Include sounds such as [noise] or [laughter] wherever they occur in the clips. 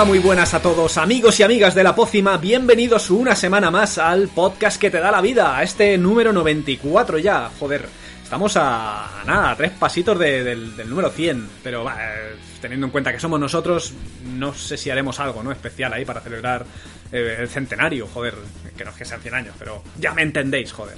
Hola, muy buenas a todos, amigos y amigas de la pócima. Bienvenidos una semana más al podcast que te da la vida, a este número 94 ya. Joder, estamos a, a nada, a tres pasitos de- del, del número 100. Pero eh, teniendo en cuenta que somos nosotros, no sé si haremos algo no especial ahí para celebrar eh, el centenario. Joder, que no es que sean 100 años, pero ya me entendéis, joder.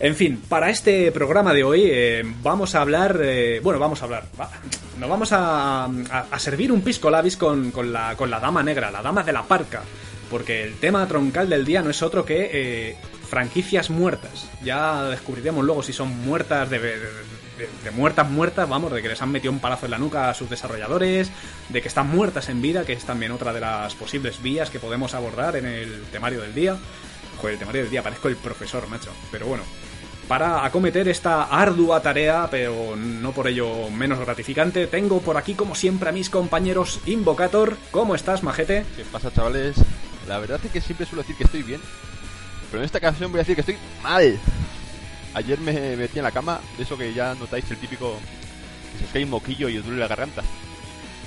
En fin, para este programa de hoy eh, vamos a hablar, eh, bueno, vamos a hablar, va, nos vamos a, a- servir un pisco labis con, con la, con la dama negra, la dama de la parca, porque el tema troncal del día no es otro que eh, franquicias muertas. Ya descubriremos luego si son muertas de, de- de- de muertas muertas, vamos, de que les han metido un palazo en la nuca a sus desarrolladores, de que están muertas en vida, que es también otra de las posibles vías que podemos abordar en el temario del día. Joder, el temario del día, parezco el profesor, macho. Pero bueno, para acometer esta ardua tarea, pero no por ello menos gratificante, tengo por aquí, como siempre, a mis compañeros Invocator. ¿Cómo estás, majete? ¿Qué pasa, chavales? La verdad es que siempre suelo decir que estoy bien, pero en esta ocasión voy a decir que estoy mal. Ayer me metí en la cama, de eso que ya notáis el típico que se cae un moquillo y os duele la garganta.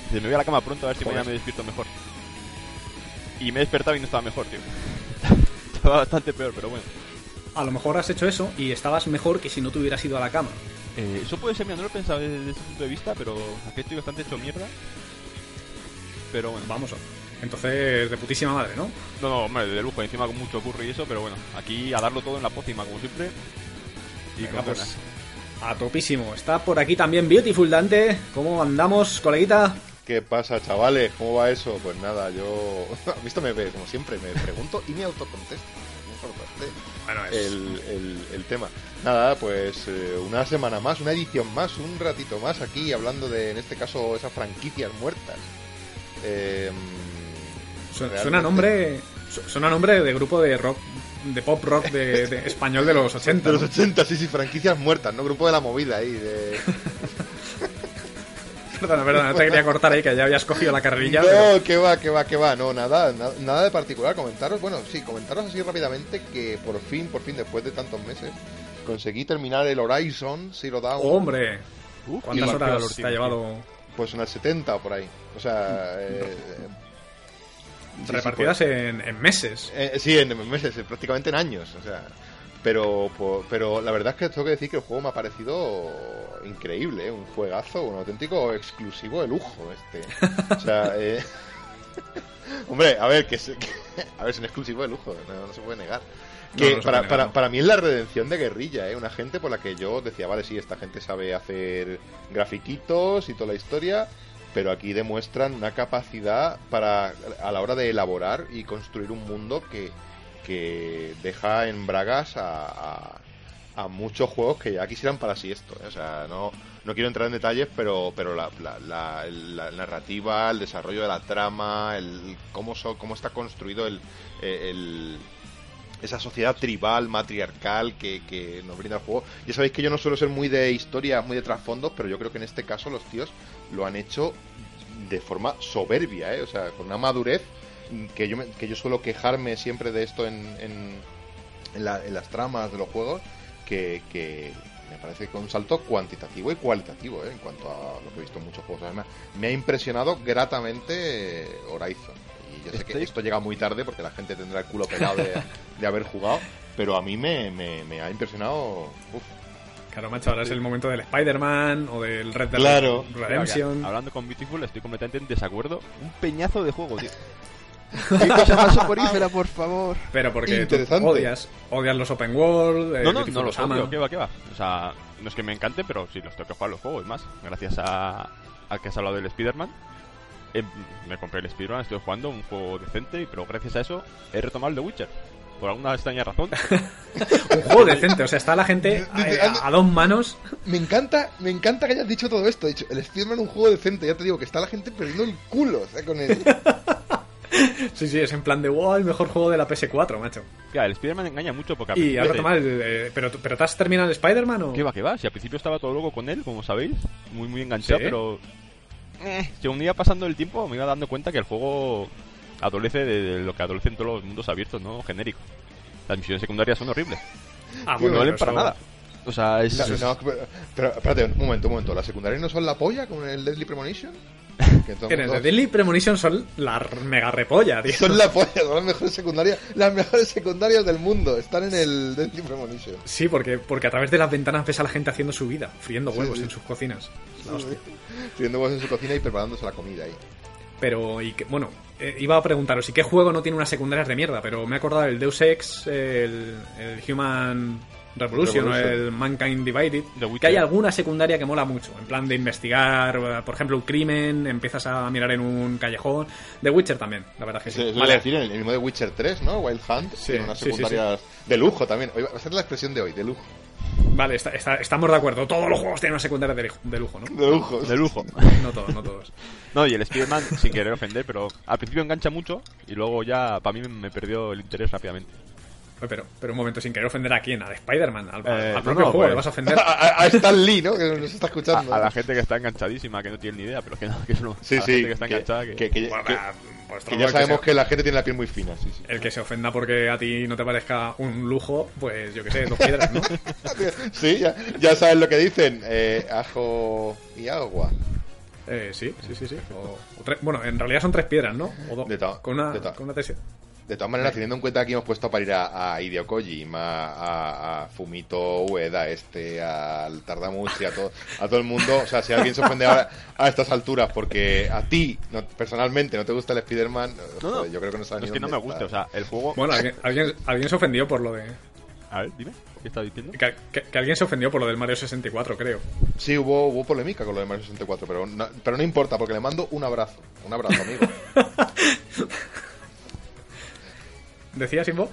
Dice, me voy a la cama pronto a ver si mañana me despierto mejor. Y me he despertado y no estaba mejor, tío. [laughs] estaba bastante peor, pero bueno. A lo mejor has hecho eso y estabas mejor que si no te hubieras ido a la cama. Eh, eso puede ser, mira, no lo he pensado desde ese punto de vista, pero aquí estoy bastante hecho mierda. Pero bueno, Vamos, entonces de putísima madre, ¿no? No, no, hombre, de lujo, encima con mucho curro y eso, pero bueno, aquí a darlo todo en la pócima, como siempre. Y Venga, con pues, a topísimo. Está por aquí también Beautiful Dante. ¿Cómo andamos, coleguita? ¿Qué pasa, chavales? ¿Cómo va eso? Pues nada, yo... [laughs] A mí esto me ve, como siempre, me pregunto y me autocontesto. Muy importante Bueno, el, el, el tema. Nada, pues eh, una semana más, una edición más, un ratito más aquí hablando de, en este caso, esas franquicias muertas. Eh, Suena, realmente- suena nombre. su- Suena nombre de grupo de rock, de pop rock de, de [laughs] español de los 80. De los ¿no? 80, sí, sí, franquicias muertas, ¿no? Grupo de la movida ahí. De... [laughs] Perdona, perdona, no te quería cortar ahí que ya habías cogido la carrerilla. pero- No, que va, que va, que va. No, nada, nada, nada de particular. Comentaros, bueno, sí, comentaros así rápidamente que por fin, por fin, después de tantos meses, conseguí terminar el Horizon Zero Dawn. Hombre, Uf, ¿cuántas horas te ha llevado Pues en el 70 o por ahí. O sea, eh, sí, sí, repartidas pues, en, en meses? eh, sí, en meses, eh, prácticamente en años. O sea, pero, pero la verdad es que tengo que decir que el juego me ha parecido increíble, ¿eh? un juegazo, un auténtico exclusivo de lujo este. O sea, [laughs] eh, [laughs] hombre, a ver, que, es, que- a ver, es un exclusivo de lujo, no, no se puede negar. Que No, no se para, puede negar, para, para mí es la redención de guerrilla, ¿eh? una gente por la que yo decía, vale, sí, esta gente sabe hacer grafiquitos y toda la historia, pero aquí demuestran una capacidad para a la hora de elaborar y construir un mundo que, que deja en bragas a, muchos juegos que ya quisieran para sí esto. ¿eh? O sea, no, no quiero entrar en detalles, pero, pero la, la, narrativa, el desarrollo de la trama, el cómo, so- cómo está construido el, el- esa sociedad tribal, matriarcal que, que nos brinda el juego. Ya sabéis que yo no suelo ser muy de historias, muy de trasfondos, pero yo creo que en este caso los tíos lo han hecho de forma soberbia, ¿eh? o sea, con una madurez que yo, me- que yo suelo quejarme siempre de esto en, en, en la- en las tramas de los juegos, que, que me parece que un salto cuantitativo y cualitativo ¿eh? en cuanto a lo que he visto en muchos juegos. Además, me ha impresionado gratamente eh, Horizon. Y yo sé que esto llega muy tarde porque la gente tendrá el culo pelado de, de haber jugado, pero a mí me, me, me ha impresionado. uf. Claro, macho, ahora es el momento del Spider-Man o del Red Dead Claro. Redemption. Hablando con Beautiful, estoy completamente en desacuerdo. Un peñazo de juego, tío. [laughs] ¡Qué cosa más soporífera, por favor! Pero porque tú odias, odias los open world, eh, No, no, no los odio, ¿qué va, qué va? O sea, no es que me encante, pero sí, los tengo que jugar los juegos, y más. Gracias a, al que has hablado del Spider-Man. eh, me compré el Spider-Man, estoy jugando un juego decente, pero gracias a eso he retomado el The Witcher. Por alguna extraña razón. [laughs] Un juego decente, o sea, está la gente a, a- a dos manos. Me encanta, me encanta que hayas dicho todo esto. He dicho, el Spider-Man es un juego decente. Ya te digo que está la gente perdiendo el culo o sea, con él. [laughs] Sí, sí, es en plan de wow, el mejor juego de la PS4, macho. Claro, el Spider-Man engaña mucho porque... a Y ahora toma eh, pero, ¿Pero te has terminado el Spider-Man o.? ¿Qué va, qué va? Si al principio estaba todo loco con él, como sabéis, muy, muy enganchado, ¿Sí? pero... Eh, según iba pasando el tiempo, me iba dando cuenta que el juego adolece de, de lo que adolecen todos los mundos abiertos, ¿no? Genéricos. Las misiones secundarias son horribles. Ah, no bueno, valen pero para eso- nada. O sea, es... No, no, pero, espérate, un momento, un momento. ¿Las secundarias no son la polla con el Deadly Premonition? Que todo- En el de todos- Deadly Premonition son la mega repolla, tío. Son la polla, son las mejores secundarias, las mejores secundarias del mundo. Están en el Deadly Premonition. Sí, porque, porque a través de las ventanas ves a la gente haciendo su vida, friendo huevos sí. en sus cocinas. La hostia. Teniendo huevos en su cocina y preparándose la comida ahí. Pero, y que, bueno, eh, iba a preguntaros, ¿y qué juego no tiene unas secundarias de mierda? Pero me he acordado del Deus Ex, el, el Human Revolution, o Revolution. el Mankind Divided, que hay alguna secundaria que mola mucho, en plan de investigar, eh, por ejemplo, un crimen, empiezas a mirar en un callejón. The Witcher también, la verdad que sí. Vale. decir, el mismo de Witcher 3, ¿no? Wild Hunt, Sí, tiene unas sí, sí, secundarias de lujo también. Hoy va a ser la expresión de hoy, de lujo. Vale, está- está- estamos de acuerdo. Todos los juegos tienen una secundaria de, de lujo, ¿no? De lujo. De lujo. No todos, no todos. [laughs] No, y el Spider-Man, sin querer ofender, pero al principio engancha mucho y luego ya para mí me perdió el interés rápidamente. Oye, Pero, pero un momento, sin querer ofender a quién, a Spider-Man, al, al Eh, propio no, juego, pues. le vas a ofender. A, a- Stan Lee, ¿no? Que nos está escuchando. a la gente que está enganchadísima, que no tiene ni idea, pero que no, que no. Sí, a la sí. gente que está que- enganchada, que... que- que- Bueno, que- va, pues, que ya el sabemos se- que la gente tiene la piel muy fina, sí, sí. El que se ofenda porque a ti no te parezca un lujo, pues yo que sé, dos piedras, ¿no? [laughs] Sí, ya, ya sabes lo que dicen. eh, ajo y agua. Eh, sí, sí, sí, sí. O- o tres- bueno, en realidad son tres piedras, ¿no? O dos. De con una, de con una tesis. De todas maneras, teniendo en cuenta que hemos puesto para ir a, a Hideo Kojima, a, a Fumito Ueda, este, al Tardamuchi, a todo, a todo el mundo, o sea, si alguien se ofende ahora a estas alturas porque a ti, no- personalmente, no te gusta el Spider-Man, No, no. joder, yo creo que no sabes No es que no me guste, o está. sea, el juego... Bueno, alguien, alguien, alguien se ofendió por lo de. A ver, dime, ¿qué estás diciendo? Que, que- que alguien se ofendió por lo del Mario 64, creo. Sí, hubo, hubo polémica con lo de Mario 64, pero no, pero no importa, porque le mando un abrazo. Un abrazo, amigo. [laughs] ¿Decía Simbo?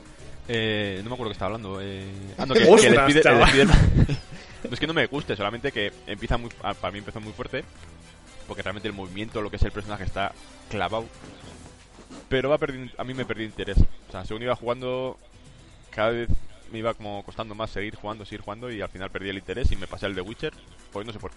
Eh, no me acuerdo que estaba hablando. Eh... Ah, no, que, Ostras, que el, Spider- el chaval. Spiderman- [laughs] [laughs] no es que no me guste, solamente que empieza muy. ah, Para mí empezó muy fuerte. Porque realmente el movimiento, lo que es el personaje, está clavado. Pero va perdiendo, a mí me perdí interés. O sea, según iba jugando, cada vez me iba como costando más seguir jugando, seguir jugando. Y al final perdí el interés y me pasé al de Witcher. Pues no sé por qué.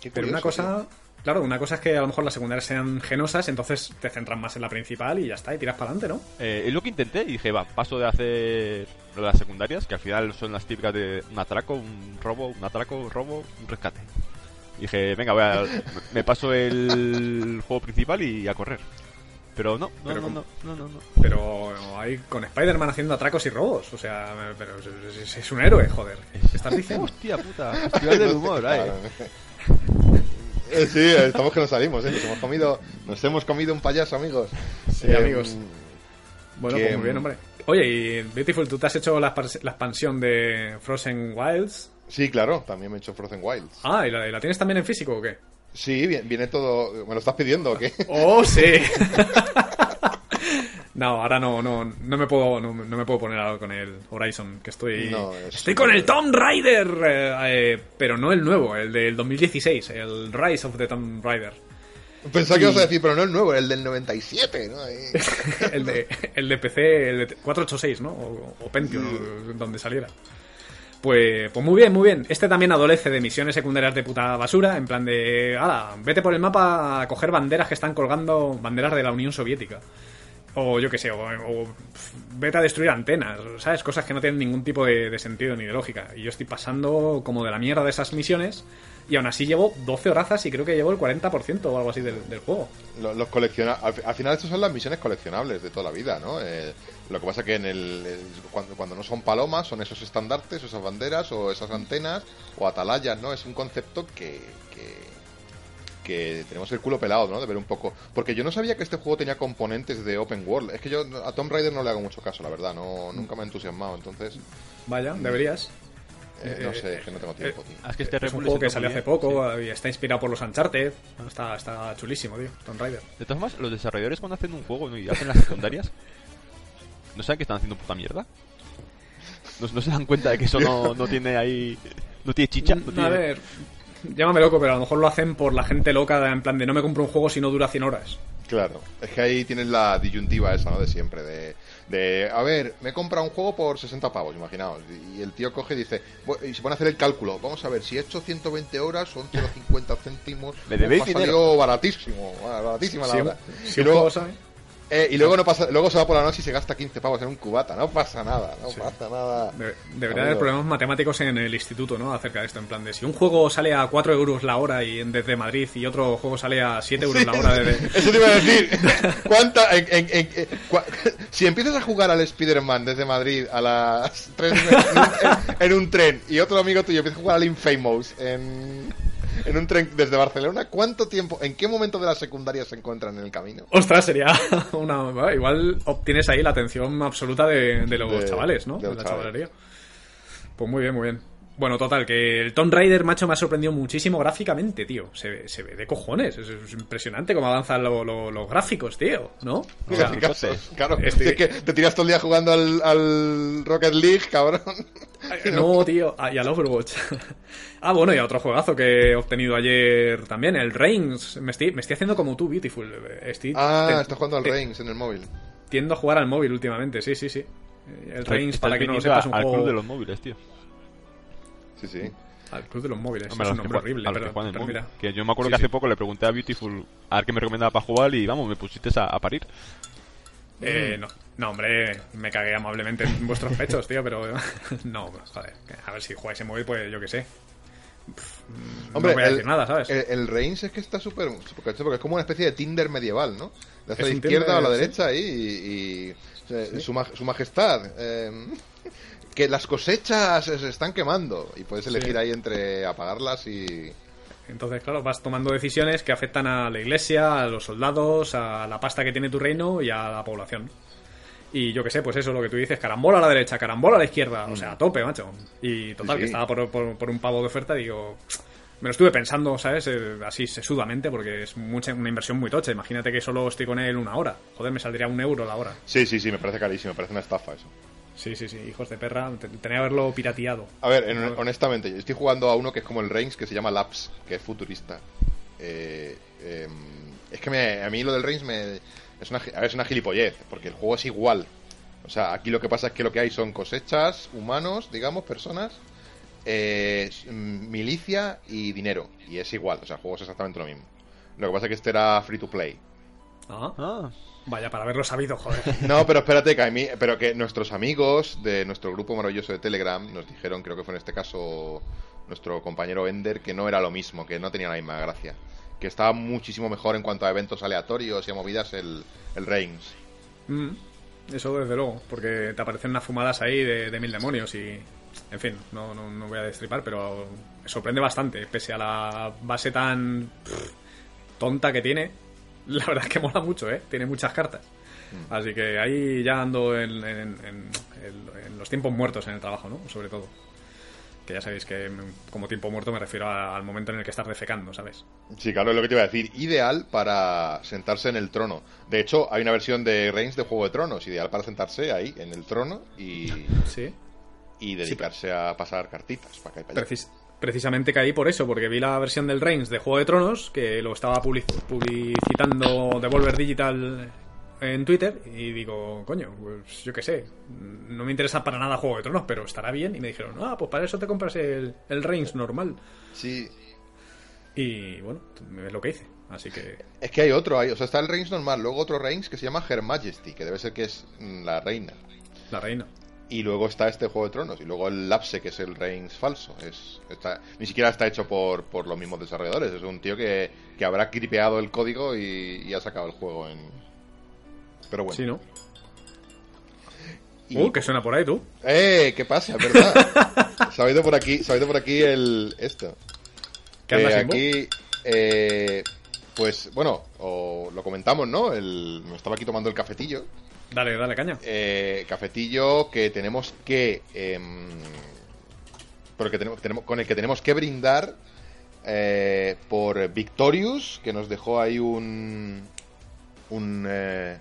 Qué Pero una cosa. Claro, una cosa es que a lo mejor las secundarias sean genosas, entonces te centras más en la principal y ya está, y tiras para adelante, ¿no? Eh, es lo que intenté y dije, va, paso de hacer lo de las secundarias, que al final son las típicas de un atraco, un robo, un atraco, un robo, un rescate. Y dije, venga, voy a, me paso el [laughs] juego principal y a correr. Pero no, no, Pero no, no, no, no, no. Pero hay con Spider-Man haciendo atracos y robos. O sea, pero es, es- es un héroe, joder. ¿Qué estás diciendo? Hostia puta, festival del humor, [laughs] eh. Eh, Sí, estamos que nos salimos, ¿eh? Nos hemos comido, nos hemos comido un payaso, amigos. Sí, Eh, amigos. Bueno, que, pues muy bien, hombre. Oye, y Beautiful, ¿tú te has hecho la, expans- la expansión de Frozen Wilds? Sí, claro, también me he hecho Frozen Wilds. Ah, ¿y la, y la tienes también en físico o qué? Sí, viene, viene todo. ¿Me lo estás pidiendo o qué? ¡Oh, sí! [laughs] no, ahora no, no, no me puedo, no, no me puedo poner algo con el Horizon, que estoy, No, es estoy con el Tomb Raider, eh, eh, pero no el nuevo, el del 2016, el Rise of the Tomb Raider. Pensaba que ibas a decir, pero no el nuevo, el del 97, ¿no? [laughs] El, de, el de PC, el de 486, ¿no? O, o Pentium, donde saliera. Pues, pues muy bien, muy bien. Este también adolece de misiones secundarias de puta basura, en plan de, ala, vete por el mapa a coger banderas que están colgando, banderas de la Unión Soviética. O yo qué sé, o, vete a destruir antenas, ¿sabes? Cosas que no tienen ningún tipo de, sentido ni de lógica. Y yo estoy pasando como de la mierda de esas misiones y aún así llevo 12 horazas y creo que llevo el 40% o algo así del, del juego. Los, los al, al final, estas son las misiones coleccionables de toda la vida, ¿no? Eh, lo que pasa que en el, el- cuando, cuando no son palomas, son esos estandartes, esas banderas o esas antenas o atalayas, ¿no? Es un concepto que, que, que tenemos el culo pelado, ¿no? De ver un poco. Porque yo no sabía que este juego tenía componentes de open world. Es que yo a Tomb Raider no le hago mucho caso, la verdad. No, nunca me ha entusiasmado. Entonces, Vaya, deberías. eh, no sé, es que no tengo tiempo, tío. Ah, es que este Es un juego que salió hace poco y está inspirado por los Uncharted. Está, está chulísimo, tío. Tomb Raider. De todas formas, los desarrolladores cuando hacen un juego ¿no? y hacen las secundarias, ¿no saben que están haciendo puta mierda? ¿No, no se dan cuenta de que eso no, no tiene ahí... No tiene chicha? No Mm, A ver, llámame loco, pero a lo mejor lo hacen por la gente loca, en plan de no me compro un juego si no dura 100 horas. Claro, es que ahí tienes la disyuntiva esa, ¿no? De siempre, de, de a ver, me he comprado un juego por 60 pavos, imaginaos, y el tío coge y dice, y se pone a hacer el cálculo, vamos a ver, si he hecho 120 horas son 0,50 céntimos, Me debéis ha salido baratísimo, baratísima la Si, hora. Y luego, Eh, y luego no pasa, luego se va por la noche y se gasta 15 pavos en un cubata. No pasa nada, no pasa nada. De- debería haber problemas matemáticos en el instituto, ¿no? Acerca de esto, en plan de si un juego sale a 4 euros la hora y desde Madrid y otro juego sale a 7 euros la hora desde... [laughs] Eso te iba a decir. [laughs] ¿Cuánta, en- en- en- en- cua- [laughs] si empiezas a jugar al Spider-Man desde Madrid a las 3 en, un- en un tren y otro amigo tuyo empieza a jugar al Infamous en, en un tren desde Barcelona, ¿cuánto tiempo, en qué momento de la secundaria se encuentran en el camino? Ostras, sería [laughs] una... igual obtienes ahí la atención absoluta de, de los De- chavales, ¿no? de la chavales. chavalería. Pues muy bien, muy bien. Bueno, total, que el Tomb Raider, macho, me ha sorprendido muchísimo gráficamente, tío. Se, ve- se ve de cojones. Es, es impresionante cómo avanzan lo- lo- los gráficos, tío, ¿no? O sea, claro, es que te tiras todo el día jugando al, al Rocket League, cabrón. No, tío, ah, y al Overwatch. [laughs] ah, bueno, y a otro juegazo que he obtenido ayer también, el Reigns. Me estoy, me estoy haciendo como tú, Beautiful. Estoy, Ah, te- estás jugando al Reigns en el móvil. Tiendo a jugar al móvil últimamente, sí, sí, sí. Eh, El Reigns, para que no lo sepas, un al juego... club de los móviles, tío. Sí, sí. Al club de los móviles, Hombre, es un los que horrible, que pero, móvil. mira. Que yo me acuerdo Sí, que hace sí. poco le pregunté a Beautiful a ver qué me recomendaba para jugar y vamos, me pusiste a, a parir. Eh, no, no, hombre, me cagué amablemente en vuestros pechos, tío, pero [laughs] no, joder, a ver si jugáis en móvil, pues yo qué sé. Pff, Hombre, no voy a el, decir nada, ¿sabes? El, el Reigns es que está súper porque es como una especie de Tinder medieval, ¿no? De hacia la izquierda o a la derecha ahí y, y- maj- su majestad. eh, que las cosechas se están quemando y puedes elegir Sí. ahí entre apagarlas y... Entonces, claro, vas tomando decisiones que afectan a la iglesia, a los soldados, a la pasta que tiene tu reino y a la población. Y yo qué sé, pues eso, lo que tú dices, carambola a la derecha, carambola a la izquierda, o sea, a tope, macho. Y total, Sí, que estaba por, por- por un pavo de oferta, digo, me lo estuve pensando, ¿sabes? Eh, Así sesudamente, porque es mucha, una inversión muy tocha. Imagínate que solo estoy con él una hora. Joder, me saldría un euro la hora. Sí, sí, sí, me parece carísimo, me parece una estafa eso. Sí, sí, sí, hijos de perra, te- tenía que haberlo pirateado. A ver, en- honestamente, yo estoy jugando a uno que es como el Reigns, que se llama Laps, que es futurista. Eh, em, es que me- a mí lo del Reigns me, es, una, gi- a ver, es una gilipollez, porque el juego es igual. O sea, aquí lo que pasa es que lo que hay son cosechas, humanos, digamos, personas, eh, mm, milicia y dinero. Y es igual, o sea, el juego es exactamente lo mismo. Lo que pasa es que este era free to play. Ah, Ah, vaya, para haberlo sabido, joder. [laughs] No, pero espérate, que a mí, pero que nuestros amigos de nuestro grupo maravilloso de Telegram nos dijeron, creo que fue en este caso nuestro compañero Ender, que no era lo mismo, que no tenía la misma gracia. Que estaba muchísimo mejor en cuanto a eventos aleatorios y a movidas el, el Reigns. Mm, eso desde luego, porque te aparecen unas fumadas ahí de, de mil demonios y... En fin, no, no, no voy a destripar, pero me sorprende bastante, pese a la base tan pff, tonta que tiene. La verdad es que mola mucho, ¿eh? Tiene muchas cartas. Así que ahí ya ando en, en- en- en- en los tiempos muertos en el trabajo, ¿no? Sobre todo. Que ya sabéis que mm, como tiempo muerto me refiero a- al momento en el que estás defecando, ¿sabes? Sí, claro, es lo que te iba a decir. Ideal para sentarse en el trono. De hecho, hay una versión de Reigns de Juego de Tronos, ideal para sentarse ahí, en el trono, y, Sí. y dedicarse a pasar cartitas para acá y para allá. Precis- precisamente caí por eso, porque vi la versión del Reigns de Juego de Tronos, que lo estaba public- publicitando Devolver Digital en Twitter, y digo, coño, pues yo qué sé, no me interesa para nada Juego de Tronos, pero estará bien. Y me dijeron, ah, pues para eso te compras el, el Reigns normal. Sí, Y bueno, es lo que hice. Así que Es que hay otro, hay, o sea, está el Reigns normal, luego otro Reigns que se llama Her Majesty, que debe ser que es la reina. la reina. Y luego está este Juego de Tronos, y luego el Lapse, que es el Reigns falso. Es, está, ni siquiera está hecho por, por los mismos desarrolladores, es un tío que, que habrá cripeado el código y, y ha sacado el juego en... Pero bueno. Sí, ¿no? Y- Uh, que suena por ahí tú. ¡Eh! ¿Qué pasa? Es verdad. [laughs] se ha oído por aquí, se ha oído por aquí el... esto. ¿Qué Eh, aquí, eh, pues bueno, o lo comentamos, ¿no? El, me estaba aquí tomando el cafetillo. Dale, dale, caña. Eh, cafetillo que tenemos que. em, porque tenemos, tenemos, con el que tenemos que brindar eh, por Victorious, que nos dejó ahí un. Un. eh,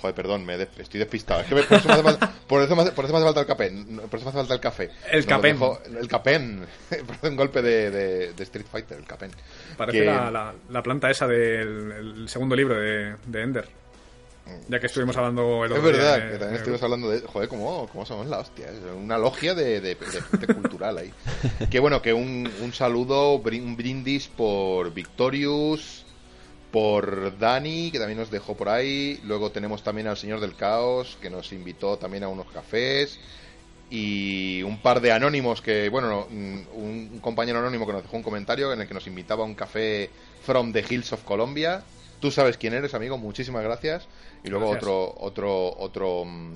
joder, perdón, me des- estoy despistado. Es que me- por, eso me hace falta, por, eso me hace, por eso me hace falta el café. no, Por eso me hace falta el café. El capén. dejó- el capén. [laughs] Parece un golpe de, de- de Street Fighter, el capén. Parece que- la, la- la planta esa del el segundo libro de, de Ender. Ya que estuvimos hablando el Es otro día verdad, que también estuvimos hablando de. Joder, ¿cómo, cómo somos la hostia? Es una logia de, de, de gente cultural ahí. [laughs] Que bueno, que un, un saludo, un brindis por Victorious, por Dani, que también nos dejó por ahí. Luego tenemos también al Señor del Caos, que nos invitó también a unos cafés. Y un par de anónimos que, bueno, un, un compañero anónimo que nos dejó un comentario en el que nos invitaba a un café from the Hills of Colombia. Tú sabes quién eres, amigo, muchísimas gracias. Y luego Gracias. otro, otro, otro, mm,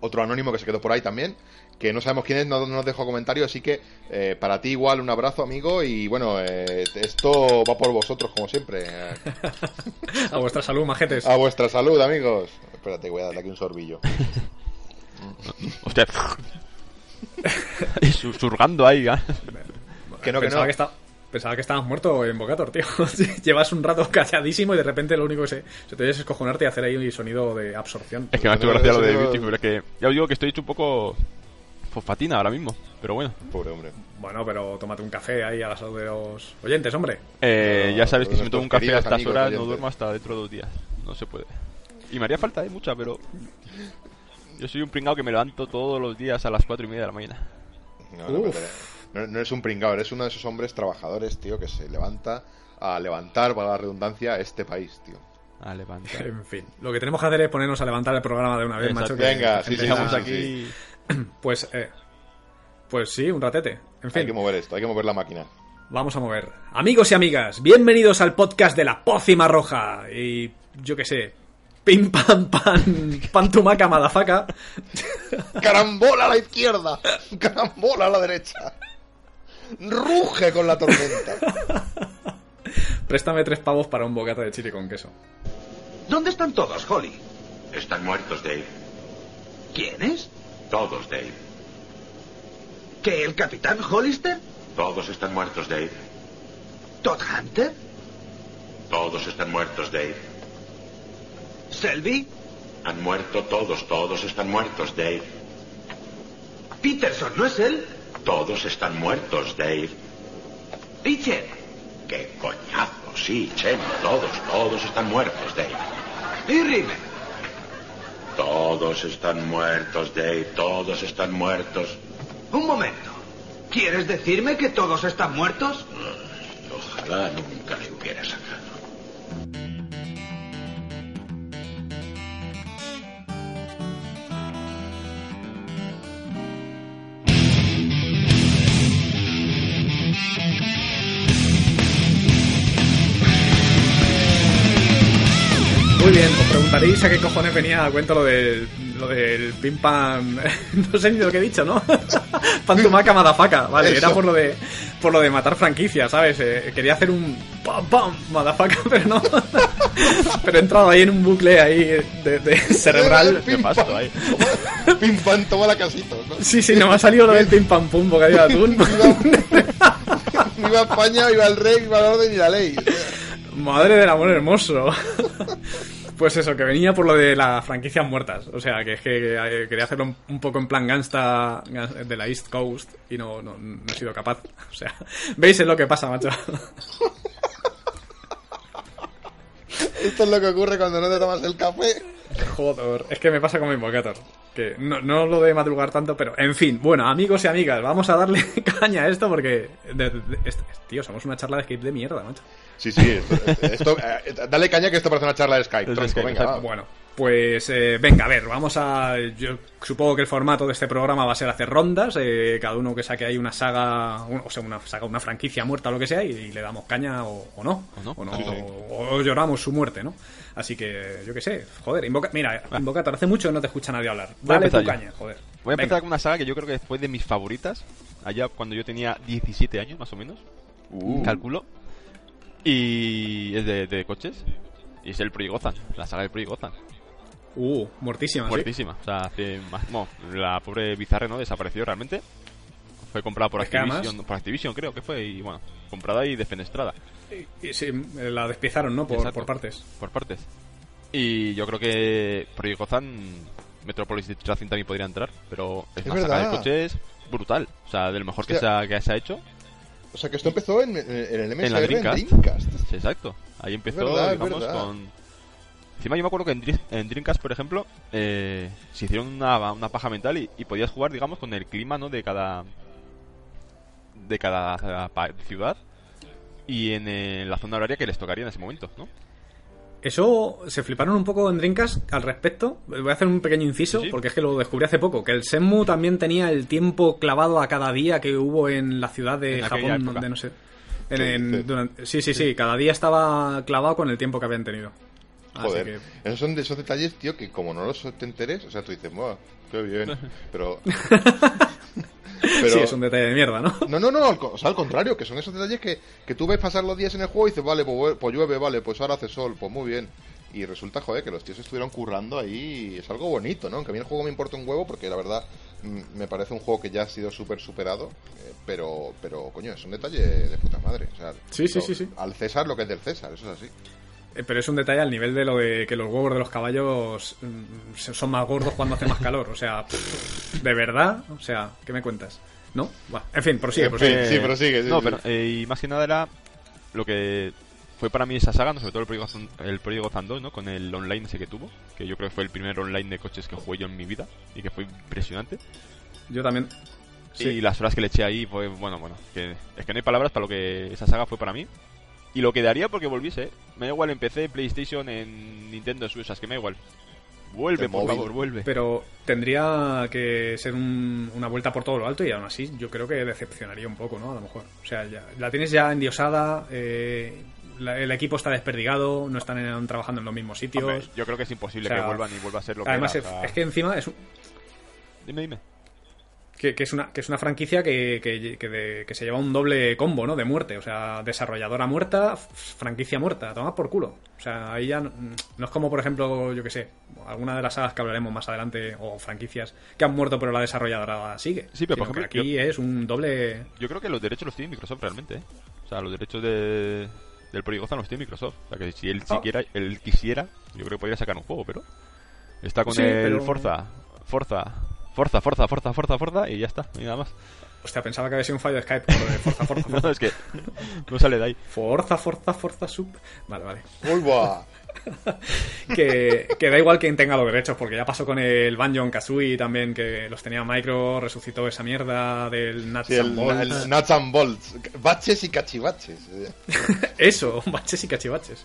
otro anónimo que se quedó por ahí también, que no sabemos quién es, no no nos dejó comentario, así que eh, para ti igual un abrazo, amigo, y bueno, eh, esto va por vosotros como siempre. [laughs] A vuestra salud, majetes. A vuestra salud, amigos. Espérate, voy a darle aquí un sorbillo. [laughs] Hostia. [laughs] y susurrando ahí, ¿eh? Que no, que pensaba no. que esta- Pensaba que estabas muerto en Bocator, tío. [laughs] Llevas un rato calladísimo y de repente lo único que se, se te oye es escojonarte y hacer ahí un sonido de absorción. Es que me ha hecho gracia lo de Eso- Beautiful, es que ya os digo que estoy hecho un poco fosfatina ahora mismo, pero bueno. Pobre hombre. Bueno, pero tómate un café ahí a la salud de los oyentes, hombre. Eh, No, ya sabes que si me tomo un café a estas amigos horas no duermo hasta dentro de dos días. No se puede. Y me haría falta, ¿eh? Mucha, pero... Yo soy un pringao que me levanto todos los días a las cuatro y media de la mañana. No, no, pero no- no eres un pringao, eres uno de esos hombres trabajadores, tío, que se levanta a levantar, para la redundancia, este país, tío. A levantar. [laughs] En fin, lo que tenemos que hacer es ponernos a levantar el programa de una vez, Exacto. macho. que Venga, la sí, sí, Estamos sí, aquí... [clears throat] Pues, eh, pues sí, un ratete. En Hay fin, que mover esto, hay que mover la máquina. vamos a mover. Amigos y amigas, bienvenidos al podcast de la pócima roja. Y yo qué sé, pim pam pam, pantumaca madafaca. [laughs] ¡Carambola a la izquierda! ¡Carambola a la derecha! ¡Ruge con la tormenta! [laughs] Préstame tres pavos para un bocata de chile con queso. ¿Dónde están todos, Holly? Están muertos, Dave. ¿Quiénes? Todos, Dave. ¿Que el capitán Hollister? Todos están muertos, Dave. ¿Todd Hunter? Todos están muertos, Dave. ¿Selby? Han muerto todos, todos están muertos, Dave. ¿Peterson no es él? Todos están muertos, Dave. ¿Y Chen? ¡Qué coñazo! Sí, Chen, todos, todos están muertos, Dave. ¿Y Rimmel? Todos están muertos, Dave. Todos están muertos. Un momento. ¿Quieres decirme que todos están muertos? Ojalá nunca le hubiera sacado. Muy bien, os preguntaréis a qué cojones venía a cuento lo del, lo del pim pam. [laughs] No sé ni lo que he dicho, ¿no? [laughs] Pantumaca madafaca, vale, Eso. era por lo de por lo de matar franquicias, ¿sabes? Eh, quería hacer un pam pam madafaca, [laughs] pero no. pero he entrado ahí en un bucle ahí de, de cerebral. ¿Qué pasa ahí? Pim pam, toma la casita, ¿no? Sí, sí, no me ha salido lo del pim pam pum, bocadillo de atún. Viva España, viva el rey, viva el orden y la ley. Madre del amor hermoso. Pues eso, que venía por lo de las franquicias muertas. O sea, que es que eh, quería hacerlo un- un poco en plan gangsta de la East Coast y no, no, no he sido capaz. [laughs] O sea, ¿veis es lo que pasa, macho? Esto es lo que ocurre cuando no te tomas el café. Joder, es que me pasa con mi Invocator. Que no, no lo de madrugar tanto, pero en fin. Bueno, amigos y amigas, vamos a darle [laughs] caña a esto porque. de- de- tío, somos una charla de skate de mierda, macho. Sí, sí, esto, esto- eh, dale caña que esto parece una charla de Skype. Tronco, Skype, venga, va. Bueno, pues eh, venga, a ver, vamos a. Yo supongo que el formato de este programa va a ser hacer rondas, eh, cada uno que saque ahí una saga, un- o sea, una saga, una franquicia muerta o lo que sea, y, y le damos caña o, o no. O no. Sí, sí. o- o lloramos su muerte, ¿no? Así que, yo qué sé, joder, invoca, mira, [laughs] Invocator, hace mucho que no te escucha nadie hablar. Dale tu yo. caña, joder. Voy a Venga. empezar con una saga que yo creo que fue de mis favoritas. Allá cuando yo tenía 17 años, más o menos. Uh. Calculo. Y es de, de coches. Y es el Pro y Gotham, la saga del Pro y Gotham. Uh, muertísima, ¿sí? Muertísima. O sea, hace más. Bueno, la pobre Bizarre no desapareció realmente. Fue comprada por Activision, por Activision creo que fue. Y bueno, comprada y defenestrada. Y- y sí, eh, la despiezaron, ¿no? Por, Exacto. por partes. Por partes. Y yo creo que Project Gotham, Metropolis Racing también podría entrar, pero es Es una saga de verdad. coches brutal. O sea, del mejor que se, ha, que se ha hecho. O sea que esto empezó en, en- en el MSR En la Dreamcast. Dreamcast. Sí, exacto. Ahí empezó, verdad, digamos, con... Encima yo me acuerdo que en, Dream- en Dreamcast, por ejemplo, eh, se hicieron una, una paja mental y, y podías jugar, digamos, con el clima, ¿no? De cada... De cada eh, ciudad. Y en eh, la zona horaria que les tocaría en ese momento, ¿no? Eso se fliparon un poco en Dreamcast al respecto. Voy a hacer un pequeño inciso, Sí, sí. porque es que lo descubrí hace poco, que el Senmu también tenía el tiempo clavado a cada día que hubo en la ciudad de En Japón, época. donde no sé. en- Sí, en- sí. durante- sí, sí, sí, cada día estaba clavado con el tiempo que habían tenido. Así Joder, que- esos son de esos detalles, tío, que como no los te enteres, o sea, tú dices, "Buah, qué bien, [laughs] pero... [laughs] pero Sí, es un detalle de mierda, ¿no? [laughs] No, no, no, al o sea, al contrario, que son esos detalles que, que tú ves pasar los días en el juego y dices, vale, pues, pues llueve, vale, pues ahora hace sol, pues muy bien. Y resulta, joder, que los tíos estuvieron currando ahí y es algo bonito, ¿no? Aunque a mí el juego me importa un huevo porque la verdad mm, me parece un juego que ya ha sido súper superado, eh, pero, pero, coño, es un detalle de puta madre. O sea, Sí, sí, sí, sí. Al César lo que es del César, eso es así. Eh, Pero es un detalle al nivel de lo de que los huevos de los caballos mm, son más gordos cuando hace más calor. O sea, pff, ¿de verdad? O sea, ¿qué me cuentas? ¿No? Bueno, en fin, prosigue, En prosigue. fin. sí, prosigue, sí, no, sí. pero eh, y más que nada era lo que fue para mí esa saga, ¿no? sobre todo el Project Gotham, el Gotham 2, ¿no? Con el online ese que tuvo, que yo creo que fue el primer online de coches que jugué yo en mi vida y que fue impresionante. Yo también. Sí. Y las horas que le eché ahí fue, bueno, bueno, que es que no hay palabras para lo que esa saga fue para mí. Y lo que daría porque volviese, ¿eh? me da igual en PC, PlayStation, en Nintendo Switch, es que me da igual. Vuelve, El por móvil. favor, vuelve. Pero tendría que ser un- una vuelta por todo lo alto y aún así yo creo que decepcionaría un poco, ¿no? A lo mejor. O sea, ya, la tienes ya endiosada, eh, la- el equipo está desperdigado, no están en- trabajando en los mismos sitios. Hombre, yo creo que es imposible O sea, que vuelvan y vuelva a ser lo que Además, era, o sea, es que encima es, un- Dime, dime. Que, que es una, que es una franquicia que, que, que de- que se lleva un doble combo, ¿no? De muerte. O sea, desarrolladora muerta, franquicia muerta. Toma por culo. O sea, ahí ya no, no es como, por ejemplo, yo que sé, alguna de las sagas que hablaremos más adelante, o franquicias que han muerto pero la desarrolladora sigue. Sí, pero, por que ejemplo, aquí es un doble... Yo creo que los derechos los tiene Microsoft realmente, ¿eh? O sea, los derechos de, del Project Gotham los tiene Microsoft. O sea, que si él Ah. siquiera, él quisiera, yo creo que podría sacar un juego, pero... Está con Sí, el pero- Forza, Forza, Forza, Forza, Forza, Forza, Forza, y ya está, y nada más. Hostia, pensaba que había sido un fallo de Skype. por lo de Forza, Forza, [laughs] No, es que no sale de ahí. Forza, Forza, Forza, Sub. Vale, vale. ¡Uy, [laughs] buah! que, que da igual quien tenga los derechos, porque ya pasó con el Banjo Kazooie también, que los tenía Micro, resucitó esa mierda del Nuts Sí, and el, Bolts. el Nuts and Bolts. Baches y cachivaches. [laughs] Eso, baches y cachivaches.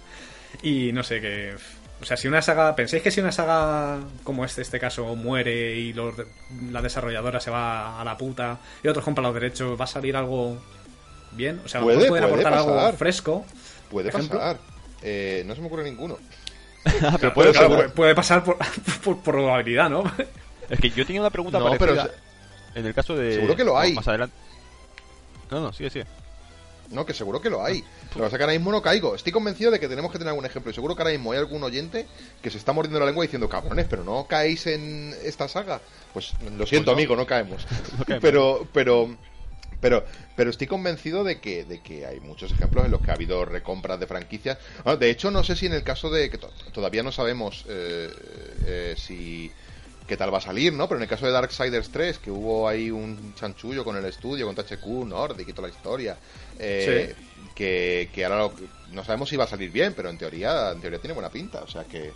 Y no sé, que... O sea, si una saga... ¿Pensáis que si una saga como este, este caso muere y los de- la desarrolladora se va a la puta y otros compran los derechos, va a salir algo bien? O sea, Puede, pueden puede aportar algo fresco. Puede pasar. Eh, no se me ocurre ninguno. Ah, pero Puede, claro, puede- puede pasar por, [laughs] por probabilidad, ¿no? Es que yo tenía una pregunta No, parecida pero en el caso de... Seguro que lo hay. Más adelante. No, no, sigue, sigue. No, que seguro que lo hay. Lo que pasa es que ahora mismo no caigo. Estoy convencido de que tenemos que tener algún ejemplo. Y seguro que ahora mismo hay algún oyente que se está mordiendo la lengua diciendo, cabrones, pero no caéis en esta saga. Pues lo siento, Pues no. amigo, no caemos. [laughs] No caemos. pero, pero, pero, pero estoy convencido de que, de que hay muchos ejemplos en los que ha habido recompras de franquicias. Ah, de hecho, no sé si en el caso de que to- todavía no sabemos eh, eh, si qué tal va a salir, ¿no? Pero en el caso de Darksiders 3, que hubo ahí un chanchullo con el estudio, con THQ, Nordic y toda la historia, eh, que, que ahora lo- no sabemos si va a salir bien, pero en teoría, en teoría tiene buena pinta, o sea que...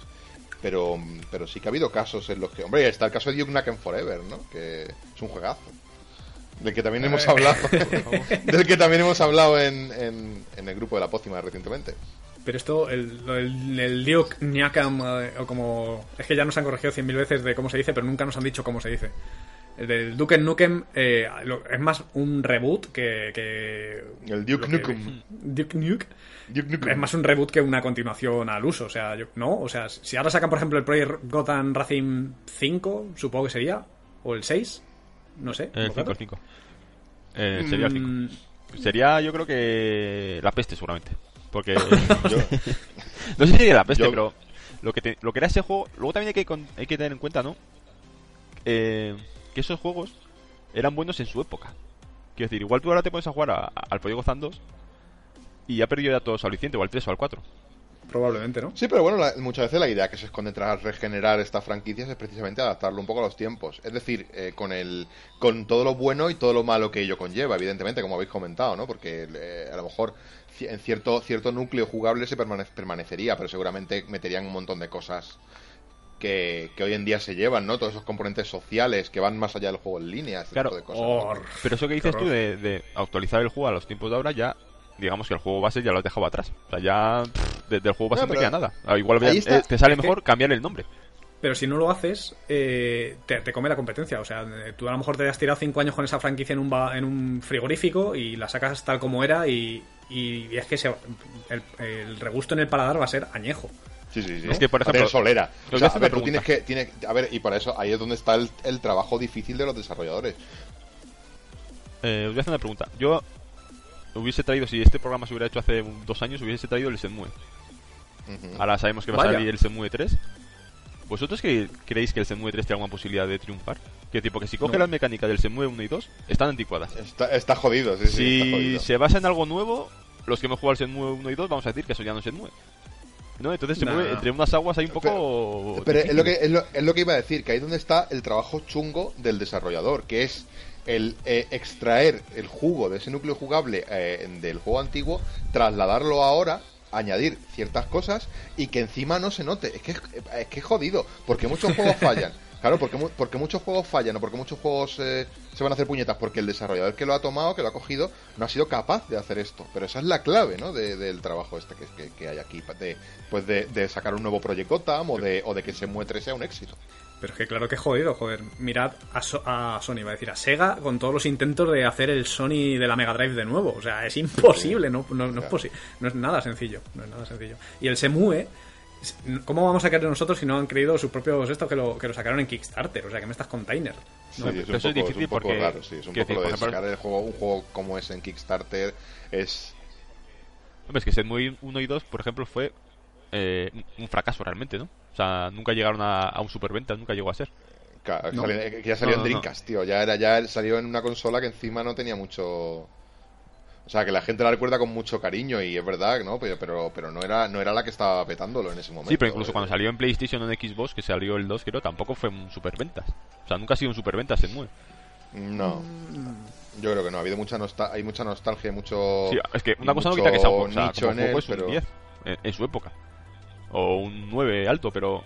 Pero, pero sí que ha habido casos en los que... Hombre, está el caso de Duke Nukem Forever, ¿no? Que es un juegazo. Del que también hemos hablado. [laughs] del que también hemos hablado en, en, en el grupo de la pócima recientemente. Pero esto, el, lo del- el Duke Nukem, eh, o como... Es que ya nos han corregido cien mil veces de cómo se dice, pero nunca nos han dicho cómo se dice. El del Duke Nukem eh, lo- es más un reboot que... que El Duke Nukem. Duke Nuke. Duke Nukem. Es más un reboot que una continuación al uso, o sea, yo- ¿no? O sea, si ahora sacan, por ejemplo, el Project Gotham Racing 5, supongo que sería, o el 6, no sé. El 5, ¿vosotros? el 5. Eh, sería el 5. Mm, Sería, yo creo que la peste, seguramente. Porque. [laughs] Yo- [laughs] no sé si sería la peste, Yo- pero. Lo que, te- lo que era ese juego. Luego también hay que, con- hay que tener en cuenta, ¿no? Eh, que esos juegos eran buenos en su época. Quiero decir, igual tú ahora te pones a jugar a- a- al Project Gotham 2 y ha perdido ya todo su aliciente, o al 3 o al 4. probablemente, ¿no? Sí, pero bueno, la- muchas veces la idea que se esconde tras regenerar estas franquicias es precisamente adaptarlo un poco a los tiempos. Es decir, eh, con el con todo lo bueno y todo lo malo que ello conlleva, evidentemente, como habéis comentado, ¿no? Porque eh, a lo mejor en cierto cierto núcleo jugable se permane- permanecería, pero seguramente meterían un montón de cosas que, que hoy en día se llevan, ¿no? Todos esos componentes sociales que van más allá del juego en línea, ese Claro. tipo de cosas. Pero eso que dices tú de, de actualizar el juego a los tiempos de ahora ya digamos que el juego base ya lo has dejado atrás. O sea, ya pff, de- del juego base No, no, te queda nada. Ah, Igual eh, te sale que- mejor cambiar el nombre. Pero si no lo haces, eh, te, te come la competencia. O sea, tú a lo mejor te has tirado cinco años con esa franquicia en un, ba- en un frigorífico y la sacas tal como era y, y es que se- el, el regusto en el paladar va a ser añejo. Sí, sí, sí. Es que, por ejemplo, solera. O a sea, hacer a ver, tú tienes que. Tienes, a ver, y para eso ahí es donde está el, el trabajo difícil de los desarrolladores. Eh, os voy a hacer una pregunta. Yo hubiese traído, si este programa se hubiera hecho hace dos años, hubiese traído el Shenmue. Ujú. Ahora sabemos que va a salir el Shenmue 3. ¿Vosotros que creéis que el Shenmue 3 tiene alguna posibilidad de triunfar? Que tipo que si coge No. las mecánicas del Shenmue 1 y 2, están anticuadas. Está, está jodido, sí, sí, está si jodido. se basa en algo nuevo, los que hemos jugado al Shenmue 1 y 2 vamos a decir que eso ya no es Shenmue. ¿No? Entonces se mueve entre unas aguas ahí un poco... Pero es lo, que, es, lo, es lo que iba a decir, que ahí donde está el trabajo chungo del desarrollador, que es el eh, extraer el jugo de ese núcleo jugable eh, del juego antiguo, trasladarlo ahora, añadir ciertas cosas y que encima no se note. Es que es que es jodido, porque muchos juegos [laughs] fallan. Claro, porque, porque muchos juegos fallan o porque muchos juegos eh, se van a hacer puñetas porque el desarrollador que lo ha tomado, que lo ha cogido, no ha sido capaz de hacer esto. Pero esa es la clave, ¿no? De- del trabajo este que, que, que hay aquí, de, pues de, de sacar un nuevo proyecto Gotham o de, o de que se muestre sea un éxito. Pero es que claro que es jodido, joder. Mirad a, So- a Sony, va a decir, a Sega con todos los intentos de hacer el Sony de la Mega Drive de nuevo. O sea, es imposible, no, no, no es Claro. posi- no es nada sencillo. No es nada sencillo. Y el Semue, ¿cómo vamos a creer nosotros si no han creído sus propios estos que lo, que lo sacaron en Kickstarter? O sea, que me estás container. Sí, No, es pero un eso es poco, difícil un poco porque- raro, sí, es un poco lo de decir, ejemplo- sacar el juego, un juego como es en Kickstarter es Hombre, es que Shenmue 1 y 2, por ejemplo, fue eh, un- fracaso realmente, ¿no? O sea, nunca llegaron a, a un superventa, nunca llegó a ser. Que No. salió- que ya salió No, en. Dreamcast, tío. Ya era, ya salió en una consola que encima no tenía mucho. O sea, que la gente la recuerda con mucho cariño y es verdad, ¿no? Pero, pero, pero no era, no era la que estaba petándolo en ese momento. Sí, pero incluso Eh, cuando salió en PlayStation o en Xbox, que salió el 2, creo, tampoco fue un superventas. O sea, nunca ha sido un superventas Shenmue. No. Yo creo que no. Ha habido mucha nostal hay mucha nostalgia, mucho. Sí, es que una cosa no quita que sea un o sea, nicho como en juego él, es un pero- 10 en, en su época. O un 9 alto, pero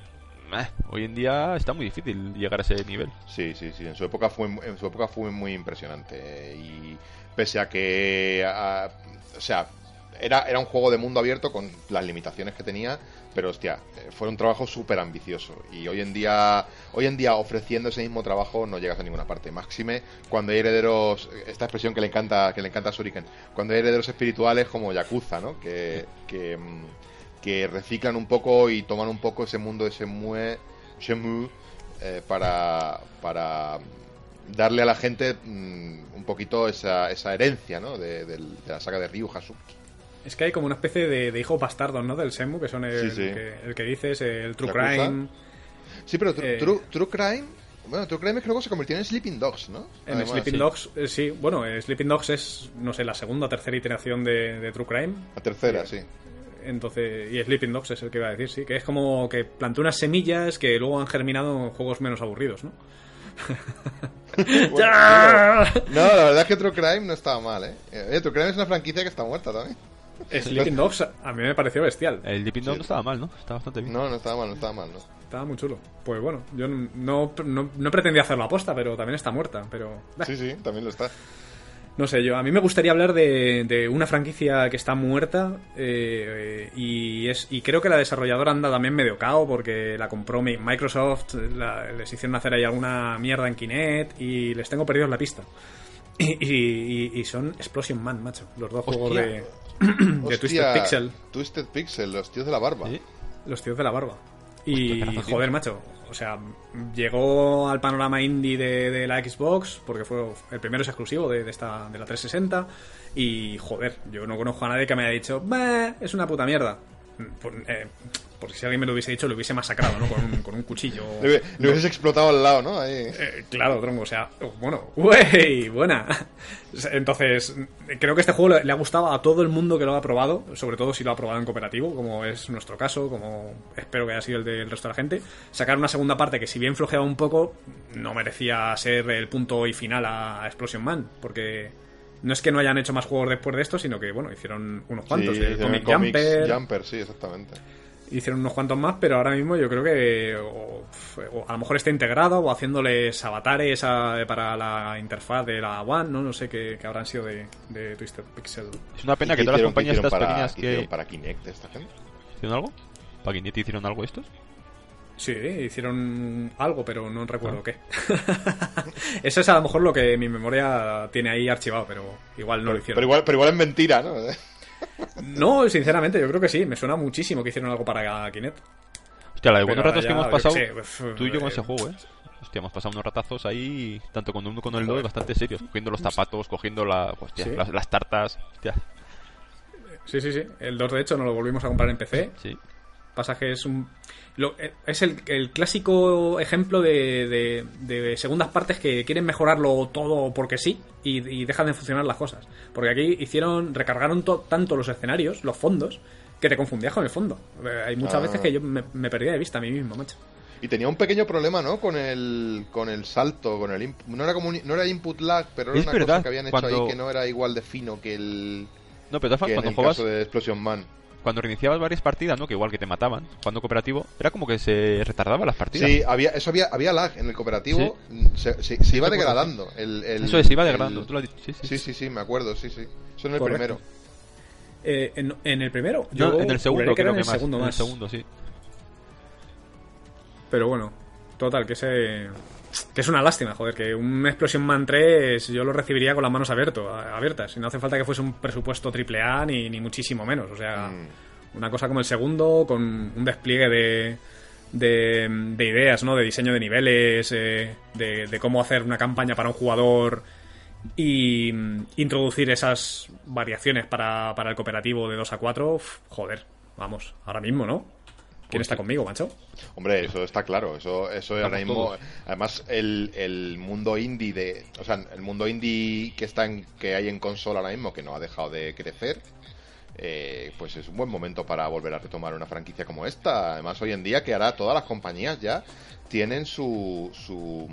eh, hoy en día está muy difícil llegar a ese nivel. Sí, sí, sí. En su época fue, en su época fue muy impresionante. eh, Y pese a que, o sea, era, era un juego de mundo abierto con las limitaciones que tenía, pero hostia, eh, fue un trabajo súper ambicioso. Y hoy en día, hoy en día ofreciendo ese mismo trabajo no llegas a ninguna parte. Máxime cuando hay herederos, esta expresión que le encanta, que le encanta a cuando hay herederos espirituales como Yakuza, ¿no? Que, que, mm, que reciclan un poco y toman un poco ese mundo de Shenmue, Shenmue eh, para, para darle a la gente mm, un poquito esa, esa herencia ¿no? de, del- de la saga de Ryu Hazuki. Es que hay como una especie de, de hijos bastardos, ¿no? Del Semu, que son el, Sí, sí. Que, el que dices, el True Yakuza. Crime. Sí, pero Eh. True, True Crime, bueno, True Crime es que luego se convirtió en Sleeping Dogs, ¿no? En Además, Sleeping sí. Dogs, eh, sí. Bueno, eh, Sleeping Dogs es, no sé, la segunda o tercera iteración de, de True Crime. La tercera, sí. Entonces, y Sleeping Dogs es el que iba a decir, sí. Que es como que plantó unas semillas que luego han germinado en juegos menos aburridos, ¿no? [laughs] Bueno, ¡Ya! No, la verdad es que True Crime no estaba mal, ¿eh? Eh, True Crime es una franquicia que está muerta también. Sleeping Dogs a mí me pareció bestial. El Deep Sí. no estaba mal, ¿no? Está bastante bien. No, no estaba mal, no estaba mal, ¿no? Estaba muy chulo. Pues bueno, yo no, no, no pretendía hacer la aposta, pero también está muerta. Pero Sí, sí, también lo está. No sé, yo a mí me gustaría hablar de, de una franquicia que está muerta eh, y es y creo que la desarrolladora anda también medio cao porque la compró mi- Microsoft, la- les hicieron hacer ahí alguna mierda en Kinect y les tengo perdidos la pista. Y, y- y- son Explosion Man, macho, los dos juegos de, [clears throat] de Hostia, Twisted Pixel, Twisted Pixel, los tíos de la barba. Sí. los tíos de la barba. Y razón joder, macho, o sea, llegó al panorama indie de, de la Xbox, porque fue el primero exclusivo de, de esta, de la 360, y joder, yo no conozco a nadie que me haya dicho, "Bah, es una puta mierda. Por- eh, porque si alguien me lo hubiese dicho, lo hubiese masacrado, ¿no? Con un, con un cuchillo. [laughs] Le, le hubieses explotado al lado, ¿no? Ahí. Eh, claro, tronco, o sea, bueno, ¡wey! Buena. Entonces, creo que este juego le, ha gustado a todo el mundo que lo ha probado, sobre todo si lo ha probado en cooperativo, como es nuestro caso, como espero que haya sido el del resto de la gente. Sacar una segunda parte que, si bien flojeaba un poco, no merecía ser el punto y final a Explosion Man, porque no es que no hayan hecho más juegos después de esto, sino que, bueno, hicieron unos cuantos, Sí, el hicieron Comic Jumper, Jumper, sí, exactamente. Hicieron unos cuantos más, pero ahora mismo yo creo que o, o a lo mejor está integrado o haciéndoles avatares a- para la interfaz de la One, no, no sé qué, qué habrán sido de, de Twisted Pixel. Es una pena ¿Y que todas las compañías estas para, pequeñas que... para Kinect esta gente? ¿Hicieron algo? ¿Para Kinect hicieron algo estos? Sí, hicieron algo, pero no recuerdo qué. [laughs] Eso es a lo mejor lo que mi memoria tiene ahí archivado, pero igual no lo hicieron. Pero igual, pero igual es mentira, ¿no? [laughs] No, sinceramente, yo creo que sí. Me suena muchísimo que hicieron algo para Kinect. Hostia, la de buenos ratos ya, que hemos yo pasado, sé, pues, tú y yo con eh, ese juego, ¿eh? Hostia, hemos pasado unos ratazos ahí, tanto con uno como con el 2, bastante serios. Cogiendo los zapatos, cogiendo la, hostia, Sí. las, las tartas. Hostia, Sí, sí, sí. El 2, de hecho, nos lo volvimos a comprar en PC. sí. Pasa que es un. lo- eh, es el, el clásico ejemplo de, de- de segundas partes que quieren mejorarlo todo porque sí y, y dejan de funcionar las cosas. Porque aquí hicieron. recargaron to- tanto los escenarios, los fondos, que te confundías con el fondo. Eh, Hay muchas Ah. veces que yo me, me perdía de vista a mí mismo, macho. Y tenía un pequeño problema, ¿no? Con el, con el salto, con el inp- no era como un- no era input lag, pero era Es una verdad, cosa que habían hecho cuando- ahí que no era igual de fino que el No, pero que en el jugabas, caso de Explosion Man. Cuando reiniciabas varias partidas, ¿no? Que igual que te mataban, jugando cooperativo, era como que se retardaban las partidas. Sí, había, eso había, había lag en el cooperativo. Se, se- se iba degradando. El, el- Eso es, iba el- degradando. tú lo has dicho, sí, sí. Sí, sí, sí, me acuerdo, sí, sí. Eso en el Correcto. primero. Eh, en, en el primero, No, en el segundo, juraría que era creo en que el más. segundo en más. el segundo, sí. Pero bueno, total, que ese. Que es una lástima, joder, que un Explosion Man 3 yo lo recibiría con las manos abierto, abiertas. Y no hace falta que fuese un presupuesto triple A ni, ni muchísimo menos. O sea, Mm. una cosa como el segundo, con un despliegue de, de, de ideas, ¿no? De diseño de niveles, eh, de, de cómo hacer una campaña para un jugador y mm, introducir esas variaciones para, para el cooperativo de 2 a 4. uf, joder, vamos, ahora mismo, ¿no? ¿Quién está conmigo, macho? Hombre, eso está claro. Eso, eso ahora mismo. todos. Además, el, el mundo indie de. O sea, el mundo indie que está en, que hay en consola ahora mismo, que no ha dejado de crecer. eh, pues es un buen momento para volver a retomar una franquicia como esta. Además, hoy en día que hará todas las compañías ya tienen su, su,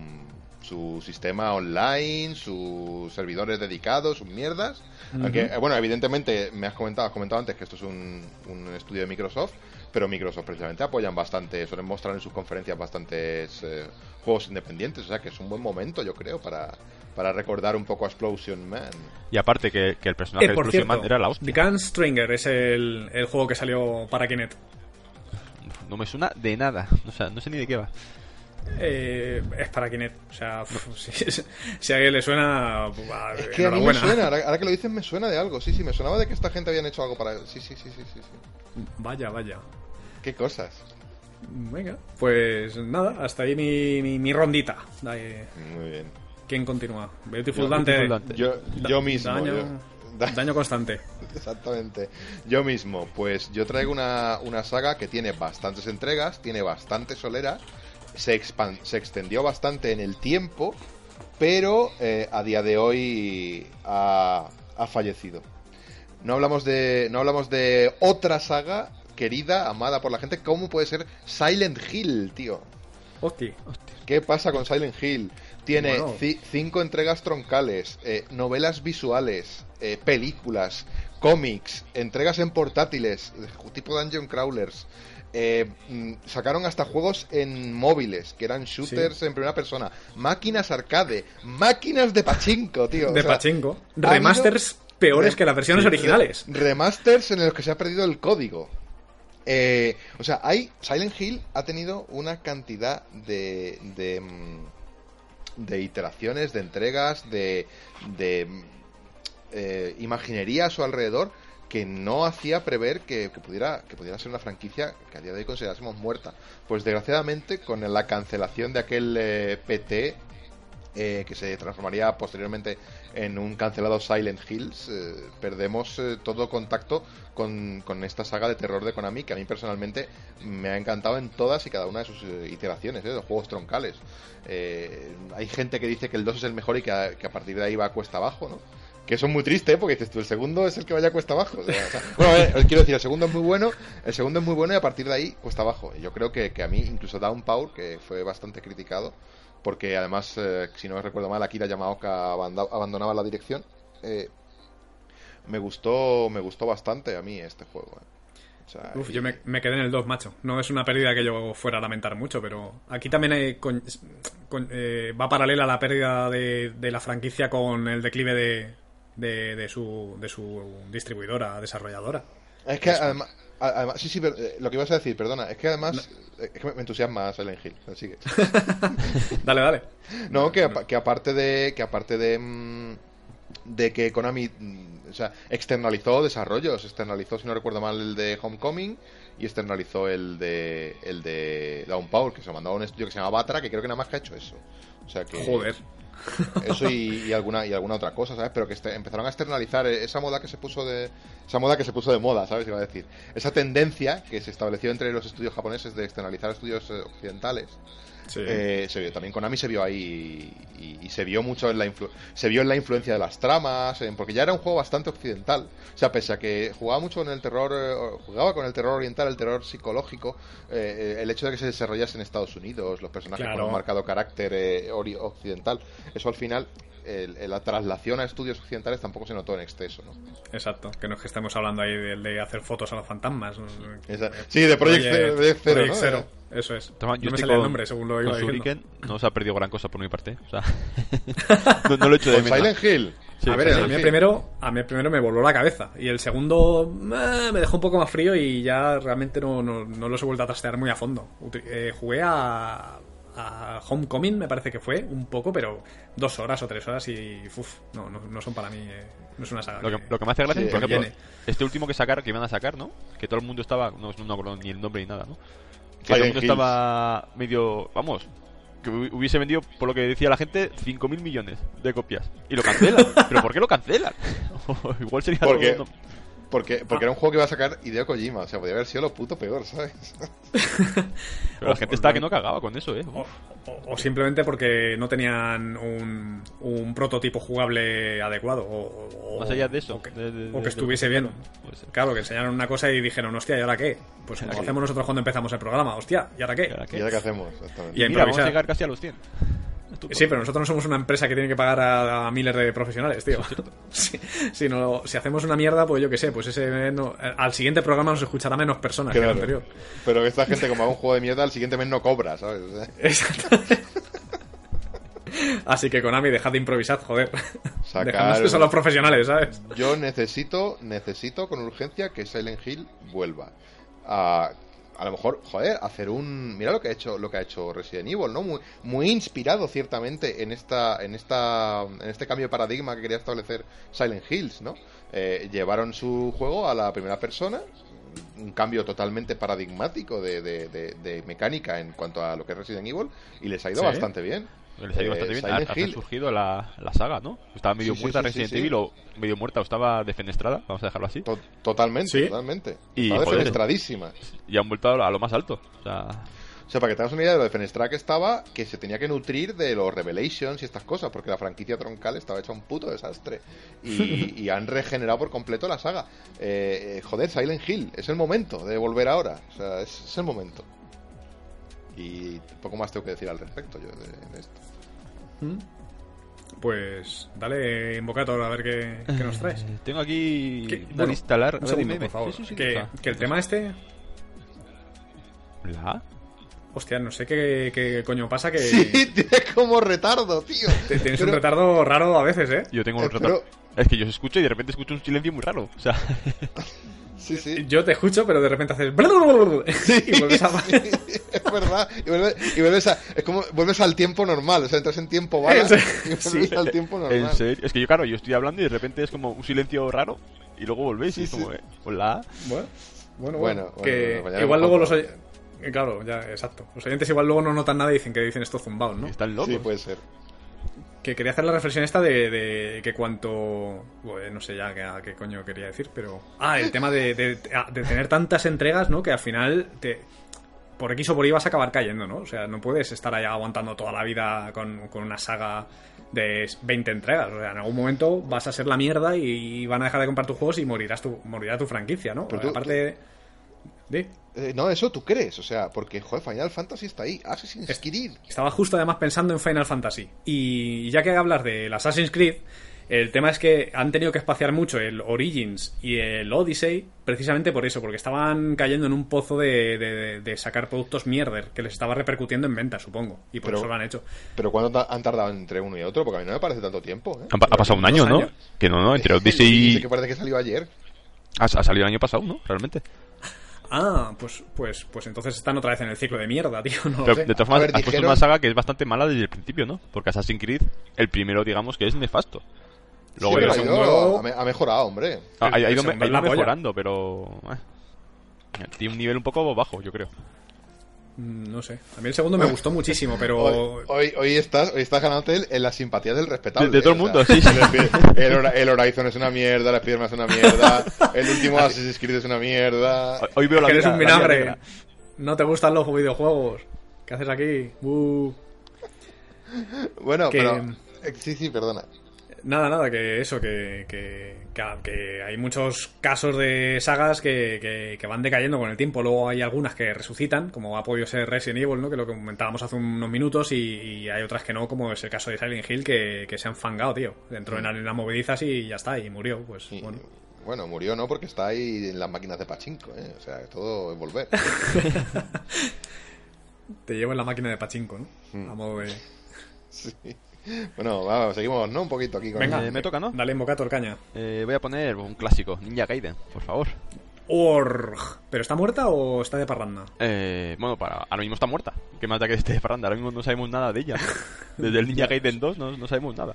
su sistema online, sus servidores dedicados, sus mierdas. Aunque, eh, bueno, evidentemente me has comentado, has comentado antes que esto es un, un estudio de Microsoft, pero Microsoft precisamente apoyan bastante, suelen mostrar en sus conferencias bastantes eh, juegos independientes, o sea que es un buen momento, yo creo, para, para recordar un poco a Explosion Man. Y aparte que, que el personaje Eh, de Explosion cierto, Man era la hostia. The Gunstringer es el, el juego que salió para Kinect. No me suena de nada. O sea, no sé ni de qué va. Eh, es para Kinect. O sea, [laughs] si, si a alguien le suena. pues, Es que a mí me suena, ahora, ahora que lo dices me suena de algo, sí, sí, me sonaba de que esta gente habían hecho algo para... Sí, sí, sí, sí, sí, sí. Vaya, vaya. Qué cosas. Venga, pues nada, hasta ahí mi, mi, mi rondita. Dale, Muy bien. ¿Quién continúa? Beautiful Yo, Dante. Beautiful Dante. Yo, yo mismo. Daño, yo- da- daño constante. [laughs] Exactamente. Yo mismo, pues yo traigo una, una saga que tiene bastantes entregas, tiene bastante solera, se, expan- se extendió bastante en el tiempo, pero eh, a día de hoy ha, ha fallecido. No hablamos de no hablamos de otra saga querida, amada por la gente, como puede ser Silent Hill, tío. Hostia. ¿Qué pasa con Silent Hill? Tiene Bueno. cinco entregas troncales, eh, novelas visuales, eh, películas, cómics, entregas en portátiles, tipo Dungeon Crawlers. eh, mm, sacaron hasta juegos en móviles, que eran shooters en primera persona. Máquinas arcade, máquinas de pachinko, tío. De O sea, Pachinko. Remasters peores re- que las versiones originales. re- remasters en los que se ha perdido el código. Eh, o sea, hay Silent Hill ha tenido una cantidad de de, mm, iteraciones, de entregas, de de eh, imaginería a su alrededor que no hacía prever que, que pudiera que pudiera ser una franquicia que a día de hoy considerásemos muerta. Pues desgraciadamente con la cancelación de aquel eh, PT eh, que se transformaría posteriormente en un cancelado Silent Hills, eh, perdemos eh, todo contacto con, con esta saga de terror de Konami que a mí personalmente me ha encantado en todas y cada una de sus eh, iteraciones, eh, de los juegos troncales. Eh, hay gente que dice que el 2 es el mejor y que a, partir de ahí va a cuesta abajo, ¿no? Que eso es muy triste, ¿eh? porque dices tú, el segundo es el que vaya cuesta abajo. Bueno, ver, quiero decir, el segundo es muy bueno, el segundo es muy bueno y a partir de ahí cuesta abajo. Y yo creo que, que a mí, incluso Downpower, que fue bastante criticado, porque además, eh, si no recuerdo mal, Akira Yamaoka abandonaba la dirección. eh, me gustó, me gustó bastante a mí este juego. eh. O sea, Uf, y- yo me, me quedé en el 2, macho. No es una pérdida que yo fuera a lamentar mucho, pero aquí también hay con- con- eh, va paralela la pérdida de, de la franquicia con el declive de, de, de su, de su distribuidora, desarrolladora. Es que además, además- sí, sí, pero, eh, lo que ibas a decir, perdona, es que además eh, es que me entusiasma Silent Hill. Sigue. [laughs] Dale, dale. No, que, apa- que aparte de que aparte de mm, de que Konami mm, o sea, externalizó desarrollos, externalizó si no recuerdo mal el de Homecoming y externalizó el de el de Downpour, que se lo mandó a un estudio que se llama Batra, que creo que nada más que ha hecho eso. O sea que Joder. [laughs] eso y, y alguna y alguna otra cosa, ¿sabes? Pero que este- empezaron a externalizar esa moda que se puso de esa moda que se puso de moda, ¿sabes? Iba a decir. Esa tendencia que se estableció entre los estudios japoneses de externalizar estudios eh, occidentales. Sí. Eh, se vio, también Konami se vio ahí y, y se vio mucho en la influ- se vio en la influencia de las tramas, en- porque ya era un juego bastante occidental. O sea, pese a que jugaba mucho con el terror, eh, jugaba con el terror oriental, el terror psicológico, eh, eh, el hecho de que se desarrollase en Estados Unidos, los personajes Claro. con un marcado carácter eh, occidental, eso al final, el- el- la traslación a estudios occidentales tampoco se notó en exceso, ¿no? Exacto. Que no es que estemos hablando ahí de, de hacer fotos a los fantasmas. Sí, de Project Zero, Project Zero, Project ¿no? Zero, Eso es. Toma, no yo me estoy salía el nombre según lo iba diciendo. Shuriken no se ha perdido gran cosa por mi parte. O sea, [laughs] no, no lo he hecho de menos. Silent Hill. Sí, a ver, a mí, primero, a mí primero me voló la cabeza. Y el segundo eh, me dejó un poco más frío y ya realmente no, no, no los he vuelto a trastear muy a fondo. Uti- eh, jugué a, a Homecoming, me parece que fue, un poco, pero dos horas o tres horas y uf, no, no, no son para mí. eh, no es una saga. Lo que, que- lo que me hace gracia, Sí, por ejemplo, viene. este último que sacaron, que iban a sacar, ¿no? Que todo el mundo estaba, no, no me acuerdo ni el nombre ni nada, ¿no? Que todo el mundo Hills. estaba medio, vamos, que hu- hubiese vendido, por lo que decía la gente, 5.000 millones de copias. Y lo cancelan. [laughs] ¿Pero por qué lo cancelan? [laughs] Igual sería Porque, algo- no- porque, porque era un juego que iba a sacar Hideo Kojima, o sea, podría haber sido lo puto peor, ¿sabes? [laughs] Pero la gente estaba que no cagaba con eso, ¿eh? O, Uf. o- o simplemente porque no tenían un, un prototipo jugable adecuado. O, o- Más allá de eso. O que, de- de- o que de- estuviese de- bien. Claro, que enseñaron una cosa y dijeron, hostia, ¿y ahora qué? Pues como hacemos nosotros cuando empezamos el programa, hostia, ¿y ahora qué? ¿Y ahora qué? ¿Y ahora qué hacemos? Y Mira, vamos a llegar casi a los 100. Sí, pero nosotros no somos una empresa que tiene que pagar a, a miles de profesionales, tío. Si, [laughs] si, no- si hacemos una mierda, pues yo qué sé, pues ese no- al siguiente programa nos escuchará menos personas que el anterior. Pero esta gente, como haga un juego de mierda, al siguiente mes no cobra, ¿sabes? O sea, Exacto. [laughs] Así que Konami, dejad de improvisar, joder. Sacar- Dejadnos que son los profesionales, ¿sabes? yo necesito, necesito con urgencia que Silent Hill vuelva. A, a lo mejor, joder, hacer un. Mira lo que ha hecho, lo que ha hecho Resident Evil, ¿no? Muy, muy inspirado ciertamente en esta, en esta, en este cambio de paradigma que quería establecer Silent Hills, ¿no? Eh, llevaron su juego a la primera persona, un cambio totalmente paradigmático de, de- de- de mecánica en cuanto a lo que es Resident Evil y les ha ido Sí. bastante bien. Les ha ido Eh, bastante bien. Ha, ha surgido la, la saga, ¿no? Estaba medio Sí, muerta sí, sí, Resident sí. Evil o medio muerta o estaba defenestrada, vamos a dejarlo así. To- totalmente, Sí. totalmente. Y, Estaba joder. defenestradísima. Y han vuelto a lo, más alto. O sea, O sea, para que tengas una idea de lo de Fenestra que estaba, que se tenía que nutrir de los Revelations y estas cosas, porque la franquicia troncal estaba hecha un puto desastre. Y, [laughs] y han regenerado por completo la saga. Eh, eh, joder, Silent Hill, es el momento de volver ahora. O sea, es, es el momento. Y poco más tengo que decir al respecto yo de, de esto. Pues dale, Invocator, a ver qué, qué nos traes. eh, tengo aquí Que- una bueno, lista larga. Un segundo, dime, por favor. dime. Sí, sí, sí, que, que el tema este... ¿La? Hostia, no sé qué, qué coño pasa que... Sí, [laughs] tienes como retardo, tío. te- Tienes Pero- un retardo raro a veces, ¿eh? Yo tengo Eh, un retardo. pero- Es que yo os escucho y de repente escucho un silencio muy raro. O sea, [laughs] Sí, sí. Yo te escucho, pero de repente haces... y vuelves a... [laughs] Sí, es verdad. Y vuelves, y vuelves a. Es como. Vuelves al tiempo normal. O sea, entras en tiempo bala. Y vuelves sí. al tiempo normal. en serio. Es que yo, claro, yo estoy hablando y de repente es como un silencio raro y luego volvéis y es sí. como, eh, hola. Bueno, bueno, Bueno, que bueno, igual luego los eh, Claro, ya, exacto. Los oyentes igual luego no notan nada y dicen que dicen estos zumbados, ¿no? Están locos. Sí, puede ser. Que quería hacer la reflexión esta de, de que cuanto... bueno, no sé ya qué, a qué coño quería decir, pero... Ah, el tema de, de- de tener tantas entregas, ¿no? Que al final te... Por X o por Y vas a acabar cayendo, ¿no? O sea, no puedes estar ahí aguantando toda la vida con, con una saga de 20 entregas. O sea, en algún momento vas a ser la mierda y van a dejar de comprar tus juegos y morirás tu, morirá tu franquicia, ¿no? Pero tú- Aparte... de... Eh, no, eso tú crees, o sea, porque, joder, Final Fantasy está ahí. Assassin's Creed. Estaba justo además pensando en Final Fantasy. Y ya que hablas del Assassin's Creed, El tema es que han tenido que espaciar mucho el Origins y el Odyssey precisamente por eso, porque estaban cayendo en un pozo de, de- de sacar productos mierder que les estaba repercutiendo en ventas, supongo. Y por Pero- eso lo han hecho. Pero ¿cuándo ta- han tardado entre uno y otro? Porque a mí no me parece tanto tiempo. ¿eh? Ha, pa- ha pasado un año, ¿no? años. Que no, no, entre [laughs] Odyssey que parece que salió ayer. ha, ha salido el año pasado, ¿no? Realmente. Ah, pues, pues, pues entonces están otra vez en el ciclo de mierda, tío. No lo Pero, sé. de todas formas, ver, has puesto dijeron- una saga que es bastante mala desde el principio, ¿no? Porque Assassin's Creed, el primero, digamos, que es nefasto. Luego Sí, ya pero el ha, segundo- ido- ha me- ha mejorado, hombre. ha, ha ido, ha polla. mejorando, pero... eh, tiene un nivel un poco bajo, yo creo. Mm, No sé. A mí el segundo me gustó muchísimo, pero... [laughs] Hoy, hoy, hoy estás, hoy estás ganándote el- en la simpatía del respetable. De- de todo el. O mundo, sea, sí, sí. El, el Hora- el Horizon es una mierda, el Spider-Man es una mierda, el último [laughs] Assassin's Creed es una mierda. Hoy- Hoy veo la que eres un la vinagre. No te gustan los videojuegos. ¿Qué haces aquí? Uh. Bueno, que- pero... eh, Sí, sí, perdona. Nada, nada, que eso, que, que, que- hay muchos casos de sagas que, que- que van decayendo con el tiempo. Luego hay algunas que resucitan, como ha podido ser Resident Evil, ¿no? que lo comentábamos hace unos minutos, y, y hay otras que no, como es el caso de Silent Hill, que, que se han fangado, tío. Dentro de la- en las movedizas y ya está, y murió. Pues bueno. bueno. murió no porque está ahí en las máquinas de pachinko, ¿eh? O sea, todo es volver. [laughs] Te llevo en la máquina de pachinko, ¿no? Mm. A modo de. [laughs] Sí. Bueno, vamos, seguimos, ¿no? Un poquito aquí con... Venga, Eh, me toca, ¿no? Dale invocator caña. Eh, voy a poner un clásico, Ninja Gaiden, por favor. Org. ¿Pero está muerta o está de parranda? Eh, bueno, para, ahora mismo está muerta. ¿Qué más da que esté de parranda? Ahora mismo no sabemos nada de ella. [laughs] Desde el Ninja Gaiden 2 no, no sabemos nada.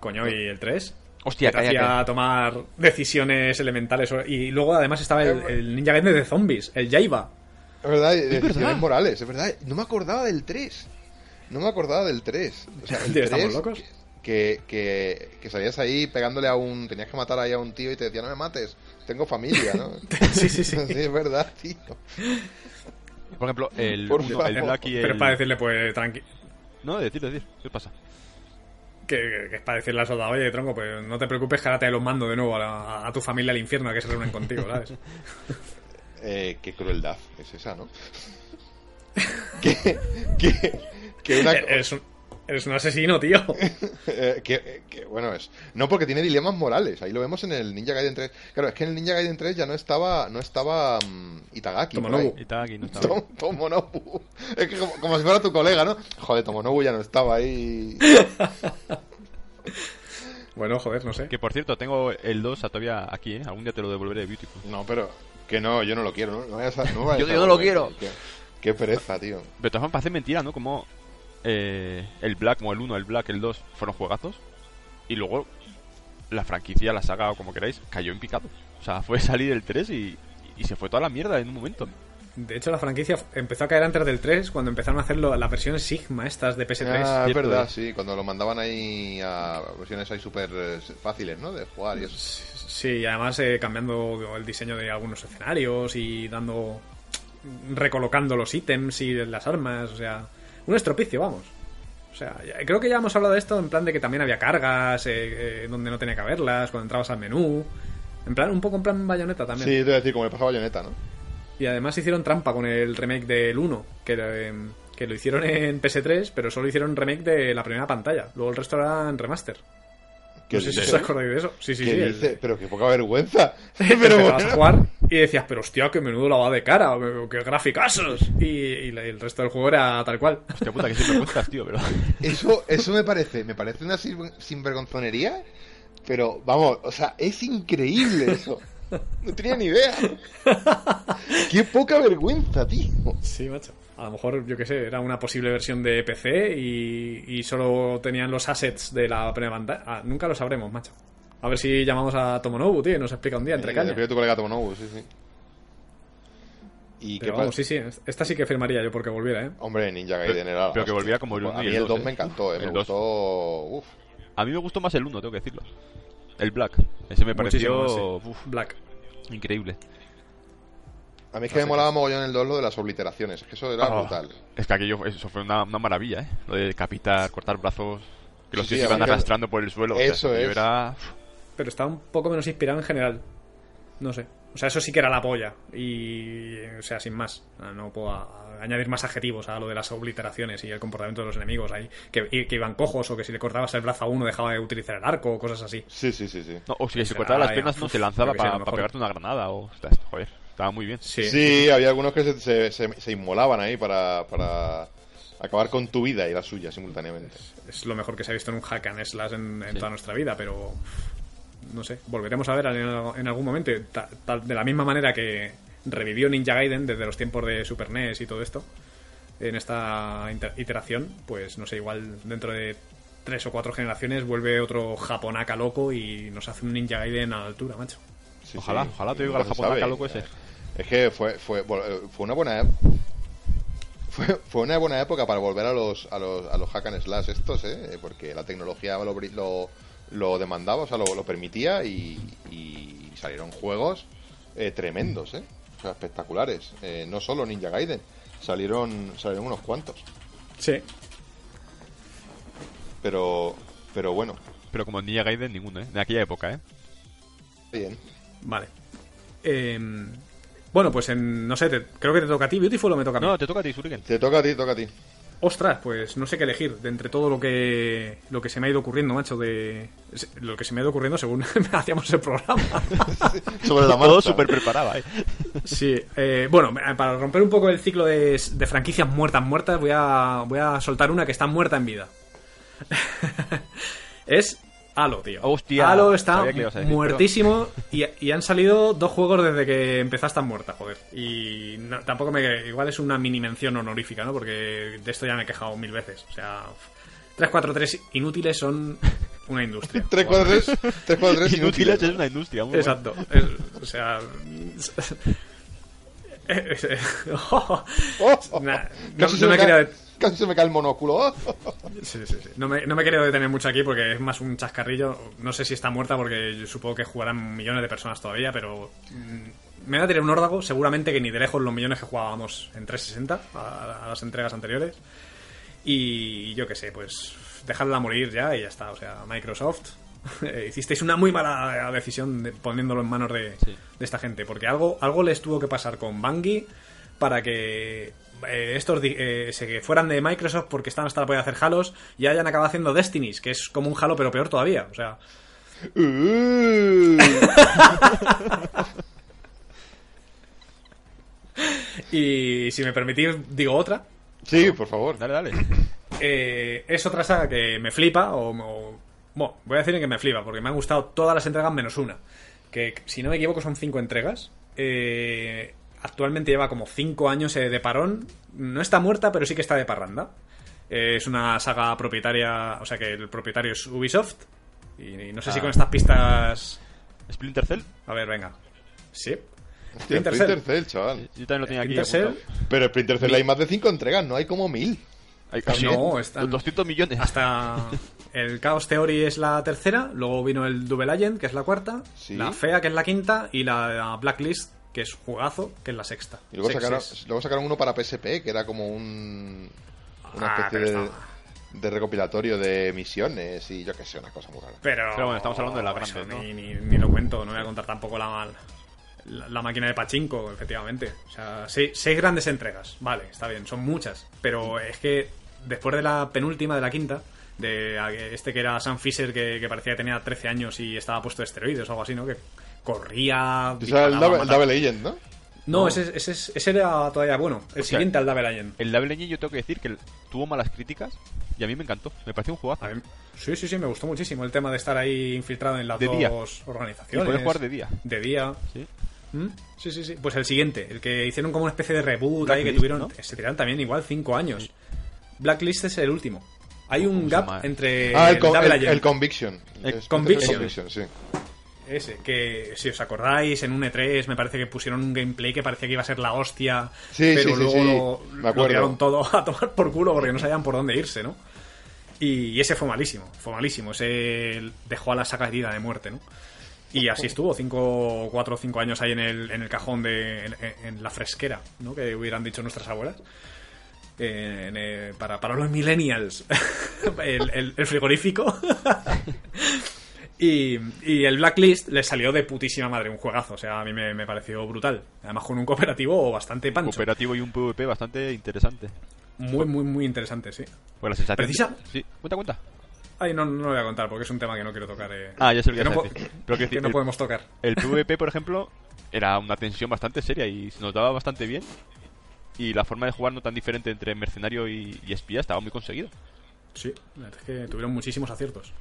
Coño, ¿y el 3? Hostia, que cállate. tomar decisiones elementales. Y luego además estaba el, el Ninja Gaiden de zombies, el Jaiba. Es verdad, decisiones verdad. morales, es verdad. No me acordaba del 3. No me acordaba del 3. O sea, [laughs] el Tío, 3 ¿estamos locos? Que, que, que salías ahí pegándole a un... Tenías que matar ahí a un tío y te decía, no me mates, tengo familia, ¿no? [laughs] Sí, sí, sí. [laughs] sí, es verdad, tío. Por ejemplo, el, Por uno, favor. el Black y el... Pero es para decirle, pues, tranqui... No, decir, decir. ¿Qué pasa? Que, que es para decirle al soldado, oye, tronco, pues no te preocupes, que ahora te los mando de nuevo a, la- a tu familia al infierno a que se reúnen contigo, ¿sabes? Eh, qué crueldad es esa, ¿no? que, que, que una... [laughs] eres, un, eres un asesino, tío. [laughs] Eh, que, que, bueno es no porque tiene dilemas morales ahí lo vemos en el Ninja Gaiden 3 claro es que en el Ninja Gaiden 3 ya no estaba no estaba mm, Itagaki Tomonobu. Itagaki no estaba. Tom- Tomonobu [laughs] es que como, como si fuera tu colega no joder Tomonobu ya no estaba ahí Bueno, joder, no sé. Que por cierto, tengo el 2 a todavía aquí, ¿eh? Algún día te lo devolveré, Beautiful. no pero que no yo no lo quiero no, no vayas a- no vayas Yo- a yo no lo quiero. Qué, qué pereza tío Pero de todas formas parece mentira, ¿no? Como eh, el Black, como el 1, el Black, el 2 fueron juegazos. Y luego la franquicia, la saga o como queráis, cayó en picado. O sea, fue salir el 3 y, y se fue toda la mierda en un momento. De hecho, la franquicia empezó a caer antes del 3 cuando empezaron a hacer las versiones Sigma estas de PS3. Ah, es verdad, sí, cuando lo mandaban ahí a versiones ahí súper eh, fáciles, ¿no? De jugar y eso. Sí, y además eh, cambiando el diseño de algunos escenarios y dando. recolocando los ítems y las armas, o sea. Un estropicio, vamos. O sea, creo que ya hemos hablado de esto en plan de que también había cargas eh, eh, donde no tenía que haberlas, cuando entrabas al menú. En plan, un poco en plan bayoneta también. Sí, te voy a decir, como le pasaba a Bayonetta, ¿no? Y además hicieron trampa con el remake del 1, que, eh, que lo hicieron en PS3, pero solo hicieron remake de la primera pantalla. Luego el resto era en remaster. ¿Qué No sé si os acordáis de eso. Sí, sí, ¿Qué sí. el-? Pero qué poca vergüenza. [laughs] pero [laughs] empezabas a jugar y decías, pero hostia, qué menudo lavado de cara, o qué graficazos. Y, la- el resto del juego era tal cual. Hostia puta, que siempre cuentas, tío, pero... [laughs] Eso, eso me parece, me parece una sin- sinvergonzonería, pero vamos, o sea, es increíble eso. No tenía ni idea. Qué poca vergüenza, tío. Sí, macho. A lo mejor, yo qué sé, era una posible versión de PC y, y solo tenían los assets de la primera pantalla. Ah, nunca lo sabremos, macho. A ver si llamamos a Tomonobu, tío, y nos explica un día entre Eh, cañas. tu colega Tomonobu, sí, sí. Y qué Pero vamos, sí, sí, esta sí que firmaría yo porque volviera, ¿eh? Hombre, Ninja Gaiden era. pero que volviera como el uno A y mí el el dos, 2 ¿eh? me encantó, eh, me dos. gustó. Uf. A mí me gustó más el 1, tengo que decirlo. El Black. Ese me pareció más, sí. uf, Black. increíble. A mí es que me molaba mogollón el 2 lo de las obliteraciones, es que eso era Oh, brutal. Es que aquello eso fue una, una maravilla, ¿eh? Lo de decapitar, cortar brazos, que los Sí, tíos sí, iban que- arrastrando por el suelo. o sea, Eso aquello es. Era... Pero está un poco menos inspirado en general. No sé. O sea, eso sí que era la polla. Y, o sea, sin más. No puedo a- añadir más adjetivos a lo de las obliteraciones y el comportamiento de los enemigos ahí. Que, y- que iban cojos o que si le cortabas el brazo a uno dejaba de utilizar el arco o cosas así. Sí, sí, sí, sí. No, o si se cortaba las piernas no se lanzaba para pegarte una granada o... está- Joder, estaba muy bien. Sí. Sí, había algunos que se, se, se- se inmolaban ahí para, para acabar con tu vida y la suya simultáneamente. Es lo mejor que se ha visto en un hack and slash en, en Sí. toda nuestra vida, pero. No sé, volveremos a ver en, en algún momento. ta- tal- de la misma manera que revivió Ninja Gaiden desde los tiempos de Super NES y todo esto. En esta iteración, pues no sé, igual dentro de tres o cuatro generaciones vuelve otro japonaca loco y nos hace un Ninja Gaiden a la altura, macho. Sí, Ojalá, sí. ojalá te oiga el japonaca sabe. loco ese. Es que fue, fue, vol- fue una buena fue, fue una buena época para volver a los, a los, a los hack and slash estos, ¿eh? Porque la tecnología lo, lo, lo demandaba, o sea, lo, lo permitía y, y salieron juegos eh, tremendos, ¿eh? O sea, espectaculares. Eh, no solo Ninja Gaiden, salieron, salieron unos cuantos. Sí. Pero, pero bueno, Pero como Ninja Gaiden, ninguno, ¿eh? De aquella época, ¿eh? bien. Vale. Em, bueno, pues en, no sé, te- creo que te toca a ti, Beautiful, o me toca a mí. No, te toca a ti, Shuriken. Te toca a ti, toca a ti. Ostras, pues no sé qué elegir de entre todo lo que lo que se me ha ido ocurriendo, macho, de lo que se me ha ido ocurriendo según [laughs] hacíamos el programa. Sobre la Todo marcha. súper preparado, ¿eh? Sí, eh, bueno, para romper un poco el ciclo de, de franquicias muertas muertas, voy a voy a soltar una que está muerta en vida. [laughs] es Halo, tío. Hostia, Halo está decir, muertísimo y, y han salido dos juegos desde que empezó a estar muerta, joder. Y no- tampoco me... Igual es una mini mención honorífica, ¿no? Porque de esto ya me he quejado mil veces. O sea, 343 inútiles son una industria. 3, 4, 3, 3, 4, 3 Inútiles es una industria, muy bueno. Exacto. Es- o sea... [laughs] [laughs] [laughs] Nah, no, casi, no se me quería casi se me cae el monóculo. sí, sí, sí. No, me, no me quiero detener mucho aquí porque es más un chascarrillo. No sé si está muerta porque yo supongo que jugarán millones de personas todavía, pero mm, me va a tirar un órdago. Seguramente que ni de lejos los millones que jugábamos en 360 a, a las entregas anteriores. Y yo qué sé, pues dejadla morir ya y ya está. O sea, Microsoft, [laughs] eh, hicisteis una muy mala decisión de- poniéndolo en manos de, Sí. de esta gente. Porque algo, algo les tuvo que pasar con Bungie para que eh, estos eh, se fueran de Microsoft porque están hasta la polla de hacer Halos y hayan acabado haciendo Destinies, que es como un Halo pero peor todavía. O sea, Uh. [laughs] y si me permitís, digo otra. sí, por favor. Dale, dale. Eh, es otra saga que me flipa, o, o- Bueno, voy a decir que me flipa, porque me han gustado todas las entregas menos una. Que, si no me equivoco, son cinco entregas. Eh, actualmente lleva como cinco años eh, de parón. No está muerta, pero sí que está de parranda. Eh, es una saga propietaria, o sea que el propietario es Ubisoft. Y, no sé si Ah. con estas pistas... Splinter Cell. A ver, venga. Sí. Hostia, Splinter Splinter Cell. Cell, chaval. Yo también lo tenía aquí. Splinter Cell. apuntado. Pero Splinter Cell hay más de 5 entregas, no hay como mil. Hay casi No, están- 200 millones. Hasta el Chaos Theory es la tercera, luego vino el Double Agent, que es la cuarta, Sí. la Fea, que es la quinta, y la Blacklist, que es jugazo, que es la sexta. Y luego sacaron, es- luego sacaron uno para PSP, que era como un. Una Ah, especie de, de recopilatorio de misiones y yo que sé, una cosa muy rara. Pero, Pero bueno, estamos hablando de la eso grande, ¿no? Ni, ni- ni lo cuento, no voy a contar tampoco la, la, la máquina de Pachinko, efectivamente. O sea, seis, seis grandes entregas, vale, está bien, son muchas. Pero es que después de la penúltima, de la quinta, de este que era Sam Fisher, que, que parecía que tenía 13 años y estaba puesto de esteroides o algo así, ¿no? Que corría. Era el Double. Double Agent, ¿no? No, ese, ese, ese era todavía bueno. El sea, siguiente al Double Agent. El Double Engine yo tengo que decir que tuvo malas críticas y a mí me encantó. Me pareció un jugazo. A mí- sí, sí, sí, me gustó muchísimo el tema de estar ahí infiltrado en las De dos día. organizaciones. Y poder jugar de día. De día. Sí. ¿Mm? Sí, sí, sí. Pues el siguiente, el que hicieron como una especie de reboot ahí que tuvieron. ¿no? Se tiraron también igual cinco años. Blacklist es el último. Hay un ¿Cómo se gap llama? entre ah, el, con- el- el Conviction. El Es- Conviction. sí. Ese, que si os acordáis, en un E3 me parece que pusieron un gameplay que parecía que iba a ser la hostia, Sí, pero sí, luego sí. lo, Me lo acuerdo. tiraron todo a tomar por culo porque no sabían por dónde irse, ¿no? Y, y ese fue malísimo, fue malísimo, ese dejó a la saga herida de muerte, ¿no? Y así estuvo, cinco, cuatro o cinco años ahí en el, en el cajón de. En, en la fresquera, ¿no? Que hubieran dicho nuestras abuelas. Eh, en, eh, para, para los millennials. [laughs] el, el- el frigorífico. [laughs] Y, y el Blacklist le salió de putísima madre, un juegazo. O sea, a mí me, me pareció brutal. Además, con un cooperativo bastante pancho. Cooperativo y un PvP bastante interesante. Muy, muy, muy interesante, sí. Pues la sensación. Precisa- Sí, cuenta, cuenta. Ay, no, no lo voy a contar porque es un tema que no quiero tocar. eh. Ah, ya sé lo que que no, decir. Pero que que no podemos tocar. El PvP, por ejemplo, era una tensión bastante seria y se notaba bastante bien. Y la forma de jugar no tan diferente entre mercenario y, y espía estaba muy conseguido. Sí, la verdad es que tuvieron muchísimos aciertos.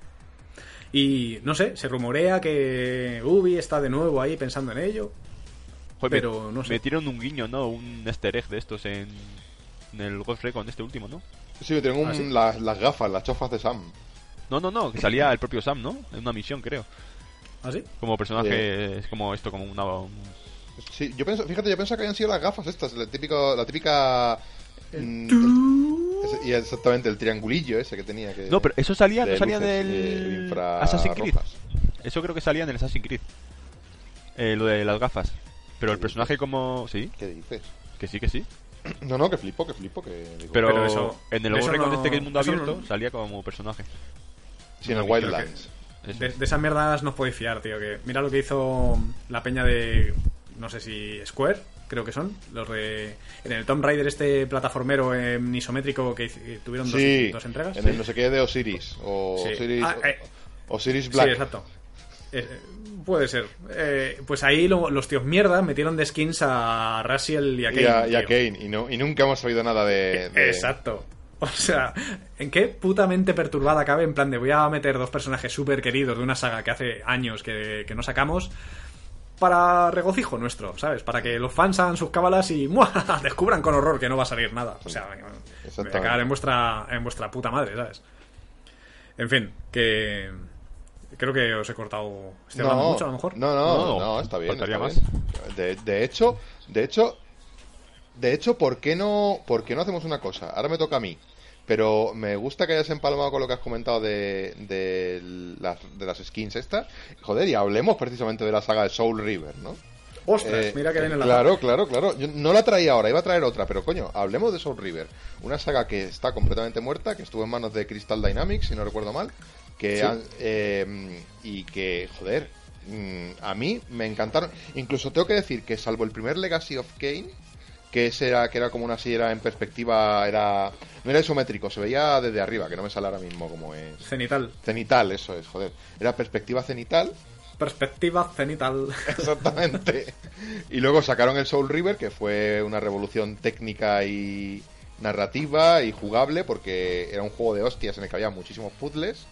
Y no sé, se rumorea que Ubi está de nuevo ahí pensando en ello. Joder, Pero me- no sé. Metieron un guiño, ¿no? Un easter egg de estos en, en el Ghost Recon, este último, ¿no? Sí, me tienen un- Ah, ¿sí? las, las gafas, las chofas de Sam. No, no, no, que salía el propio Sam, ¿no? En una misión, creo. ¿Ah, sí? Como personaje, es como esto, como una... un- Sí, yo pienso, fíjate, yo pensaba que habían sido las gafas estas, la, típico, la típica... mm, el- ese- y exactamente, el triangulillo ese que tenía. Que, No, pero eso salía, de no salía en luces, el eh. Assassin's Creed. Eso creo que salía en el Assassin's Creed. Eh, lo de las gafas. Pero el personaje como... Sí, ¿Qué dices? que sí, que sí. No, no, que flipo, que flipo, que... digo, Pero, Pero eso- en el Recon no- este que es mundo no- abierto salía como personaje. sí, en el Wildlands. De, de esas mierdas no os podéis fiar, tío. Que mira lo que hizo la peña de. No sé si Square, creo que son. Los de. En el Tomb Raider, este plataformero en isométrico que tuvieron dos, Sí, dos entregas. en el no sé qué de Osiris. O Sí. Osiris, Ah, eh. Osiris Sí, Black. exacto. Eh, eh, puede ser. Eh, pues ahí lo- los tíos mierda metieron de skins a Russell y a Kane. y a, y a. Kane. Y, no, y nunca hemos sabido nada de... de- Exacto. [laughs] O sea, ¿en qué puta mente perturbada cabe en plan de voy a meter dos personajes súper queridos de una saga que hace años que, que no sacamos para regocijo nuestro, ¿sabes? Para que los fans hagan sus cábalas y ¡mua! [laughs] descubran con horror que no va a salir nada. O sea, me voy a cagar en vuestra, en vuestra puta madre, ¿sabes? En fin, que... Creo que os he cortado... Estoy hablando mucho, a lo mejor. No, no, No, no, está bien. está más. bien. De, de hecho, de hecho, de hecho, ¿por qué no, por qué no hacemos una cosa? Ahora me toca a mí. Pero me gusta que hayas empalmado con lo que has comentado de, de, las, de las skins estas. Joder, y hablemos precisamente de la saga de Soul River, ¿no? ¡Ostras! Eh, mira que viene la... Claro, claro, claro. Yo no la traía ahora, iba a traer otra, pero coño, hablemos de Soul River. Una saga que está completamente muerta, que estuvo en manos de Crystal Dynamics, si no recuerdo mal. Que Sí. han- eh, y que, joder, mm, a mí me encantaron. Incluso tengo que decir que salvo el primer Legacy of Kane, que ese era, que era como una silla en perspectiva, era no era isométrico, se veía desde arriba, que no me sale ahora mismo como es. Cenital. Cenital, eso es, joder. Era perspectiva cenital Perspectiva cenital. [laughs] [laughs] Exactamente. Y luego sacaron el Soul River, que fue una revolución técnica y narrativa y jugable, porque era un juego de hostias en el que había muchísimos puzzles.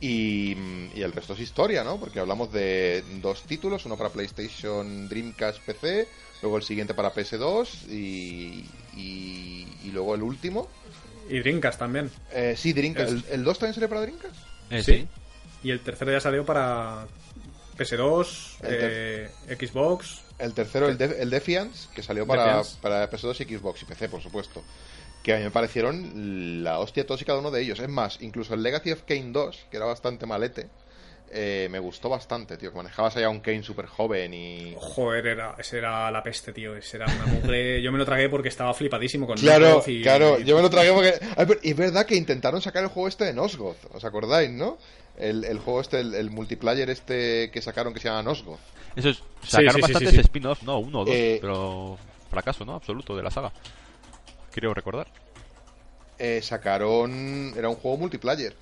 Y, y el resto es historia, ¿no? Porque hablamos de dos títulos, uno para PlayStation, Dreamcast, PC, luego el siguiente para PS2 y, y, y luego el último. Y Drinkas también. Eh, sí. Es- ¿El, el 2 también salió para Dreamcast? Eh, Sí. sí. Y el tercero ya salió para PS2, El eh, Xbox. El tercero, el, De- el Defiance, que salió para, Defiance. para PS2 y Xbox y PC, por supuesto. Que a mí me parecieron la hostia y cada uno de ellos. Es más, incluso el Legacy of Kane 2, que era bastante malete, eh, me gustó bastante, tío. Que manejabas allá un Kane súper joven y... Joder, era, ese era la peste, tío. Ese era una mugre. [laughs] Yo me lo tragué porque estaba flipadísimo con Claro, Nosgoth y- claro, y- yo me lo tragué porque... Ay, pero- y es verdad que intentaron sacar el juego este de Nosgoth, ¿os acordáis, no? El, el juego este, el, el multiplayer este que sacaron que se llama Nosgoth. Eso es, sacaron sí, sí, bastantes sí, sí. spin-offs, no, uno o dos, Eh, pero fracaso, ¿no? Absoluto de la saga. Creo recordar. eh, sacaron. Era un juego multiplayer.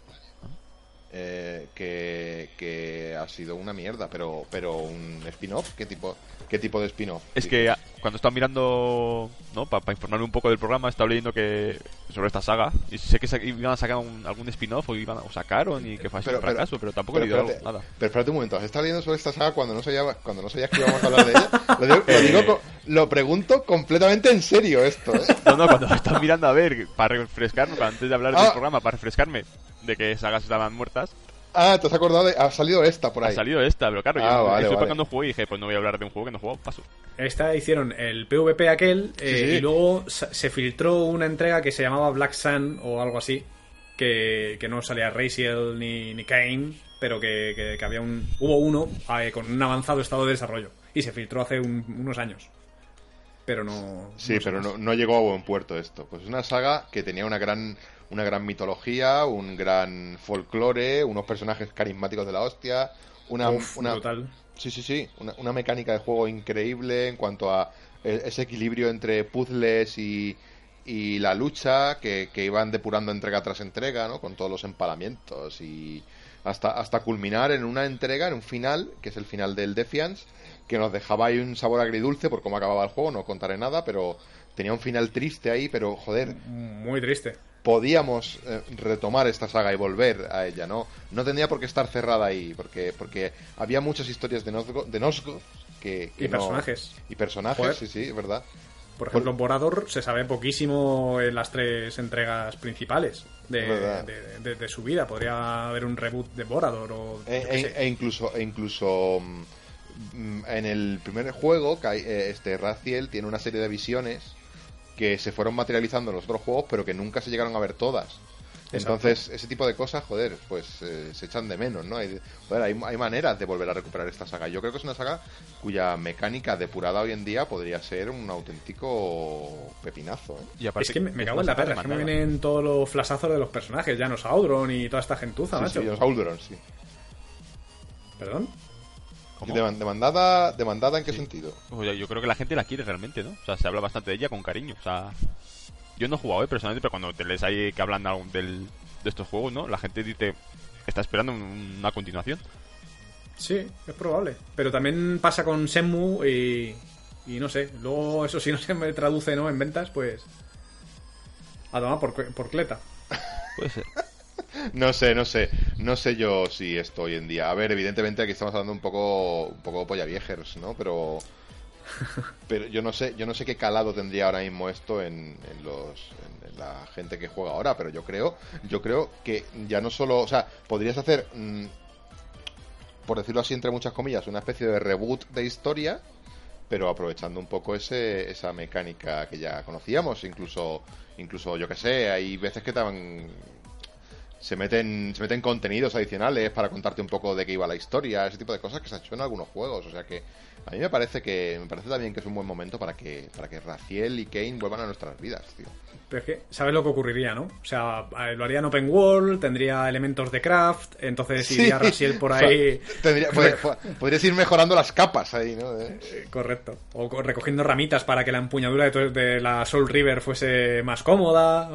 Eh, que, que ha sido una mierda, pero pero un spin-off. ¿Qué tipo, ¿Qué tipo de spin-off? Es que ah, cuando estaba mirando, ¿no? Para informarme un poco del programa, estaba leyendo que sobre esta saga. Y sé que iban a sacar un- algún spin-off o, iban o sacaron y que fue así Pero- un pero- fracaso, pero, tampoco he pero leído espérate, nada. Pero espérate un momento, ¿has estado leyendo sobre esta saga cuando no sabía, cuando no sabías que íbamos a hablar de ella? Lo, digo, lo, digo co- lo pregunto completamente en serio esto, ¿eh? No, no, cuando [laughs] estaba mirando a ver, para refrescarme, para antes de hablar Ah. del programa, para refrescarme de que sagas estaban muertas, Ah, te has acordado de... Ha salido esta por ha ahí. salido esta, pero claro, Ah, yo vale, estoy vale. cuando jugué y dije, pues no voy a hablar de un juego que no he jugado, paso. Esta hicieron el PvP aquel eh, Sí, sí. y luego sa- se filtró una entrega que se llamaba Black Sun o algo así. Que, que no salía Raziel ni, ni Kane, pero que, que- que había un. Hubo uno eh, con un avanzado estado de desarrollo. Y se filtró hace un- unos años. pero no. Sí, no sé pero no, no llegó a buen puerto esto. Pues es una saga que tenía una gran, una gran mitología, un gran folclore, unos personajes carismáticos de la hostia, una, Uf, una brutal. sí, sí, sí, una, una mecánica de juego increíble en cuanto a e- ese equilibrio entre puzzles y, y la lucha que, que iban depurando entrega tras entrega, ¿no? Con todos los empalamientos y hasta, hasta culminar en una entrega, en un final, que es el final del Defiance, que nos dejaba ahí un sabor agridulce por cómo acababa el juego, no contaré nada, pero tenía un final triste ahí, pero joder, Muy triste. Podíamos eh, retomar esta saga y volver a ella, ¿no? No tendría por qué estar cerrada ahí, porque, porque había muchas historias de Nosgoth, de Nosgoth que, que Y no- personajes. Y personajes, Joder. sí, sí, es verdad. Por ejemplo, Borador se sabe poquísimo en las tres entregas principales de, de- de- de su vida. Podría haber un reboot de Borador o. E, e- e incluso, e incluso mm, mm, en el primer juego, eh, este Raziel tiene una serie de visiones que se fueron materializando en los otros juegos, pero que nunca se llegaron a ver todas. Entonces, ese tipo de cosas, joder, pues eh, se echan de menos, ¿no? Hay, joder, hay, hay maneras de volver a recuperar esta saga. Yo creo que es una saga cuya mecánica depurada hoy en día podría ser un auténtico pepinazo, ¿eh? Y aparte Es que me, cago en la perra, es que me vienen todos los flashazos de los personajes, ya no Audron y toda esta gentuza, Sí, macho. sí, los Aulduron, sí. ¿Perdón? ¿Cómo? Deman- ¿Demandada, ¿Demandada en qué sentido? O sea, yo creo que la gente la quiere realmente, ¿no? O sea, se habla bastante de ella con cariño. O sea, yo no he jugado, ¿eh? personalmente, pero cuando te lees ahí que hablan del, de estos juegos, ¿no? La gente dice, está esperando un- una continuación. Sí, es probable. Pero también pasa con Senmu y. Y no sé, luego eso si no se me traduce ¿no? en ventas, pues. A tomar por, por cleta. Puede ser. [laughs] No sé, no sé, no sé yo si esto hoy en día. A ver, evidentemente aquí estamos hablando un poco, un poco polla viejers, ¿no? Pero, [laughs] pero yo no sé, yo no sé qué calado tendría ahora mismo esto en, en los, en, en la gente que juega ahora. Pero yo creo, yo creo que ya no solo, o sea, podrías hacer, mm, por decirlo así entre muchas comillas, una especie de reboot de historia, pero aprovechando un poco ese, esa mecánica que ya conocíamos, incluso, incluso yo que sé, hay veces que te van se meten se meten contenidos adicionales para contarte un poco de qué iba la historia, ese tipo de cosas que se ha hecho en algunos juegos, o sea que a mí me parece que me parece también que es un buen momento para que para que Raziel y Kane vuelvan a nuestras vidas, tío. Pero es que, ¿sabes lo que ocurriría, no? O sea, eh, lo haría en open world, tendría elementos de craft, entonces iría Rasiel por [laughs] O sea, ahí. tendría- pod- pod- podrías ir mejorando las capas ahí, ¿no? Eh, Eh, Correcto. O co- recogiendo ramitas para que la empuñadura de, la Soul River fuese más cómoda.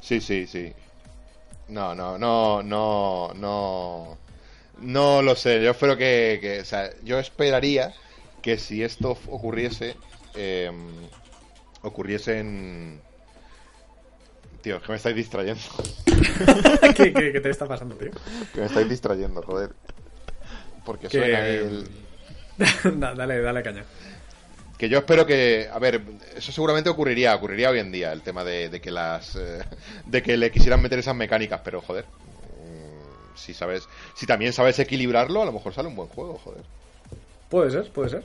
Sí, sí, sí. No, no, no, no, no. No lo sé. Yo espero que, que- o sea, yo esperaría que si esto ocurriese, eh, ocurriese en. Tío, es que me estáis distrayendo. [laughs] ¿Qué, qué- qué te está pasando, tío? Que me estáis distrayendo, joder. Porque Que- suena el. [laughs] Da- dale, dale caña. Que yo espero que, a ver, eso seguramente ocurriría, ocurriría hoy en día, el tema de, de que las, eh, de que le quisieran meter esas mecánicas, pero joder, mm, si sabes, si también sabes equilibrarlo, a lo mejor sale un buen juego, joder. Puede ser, puede ser.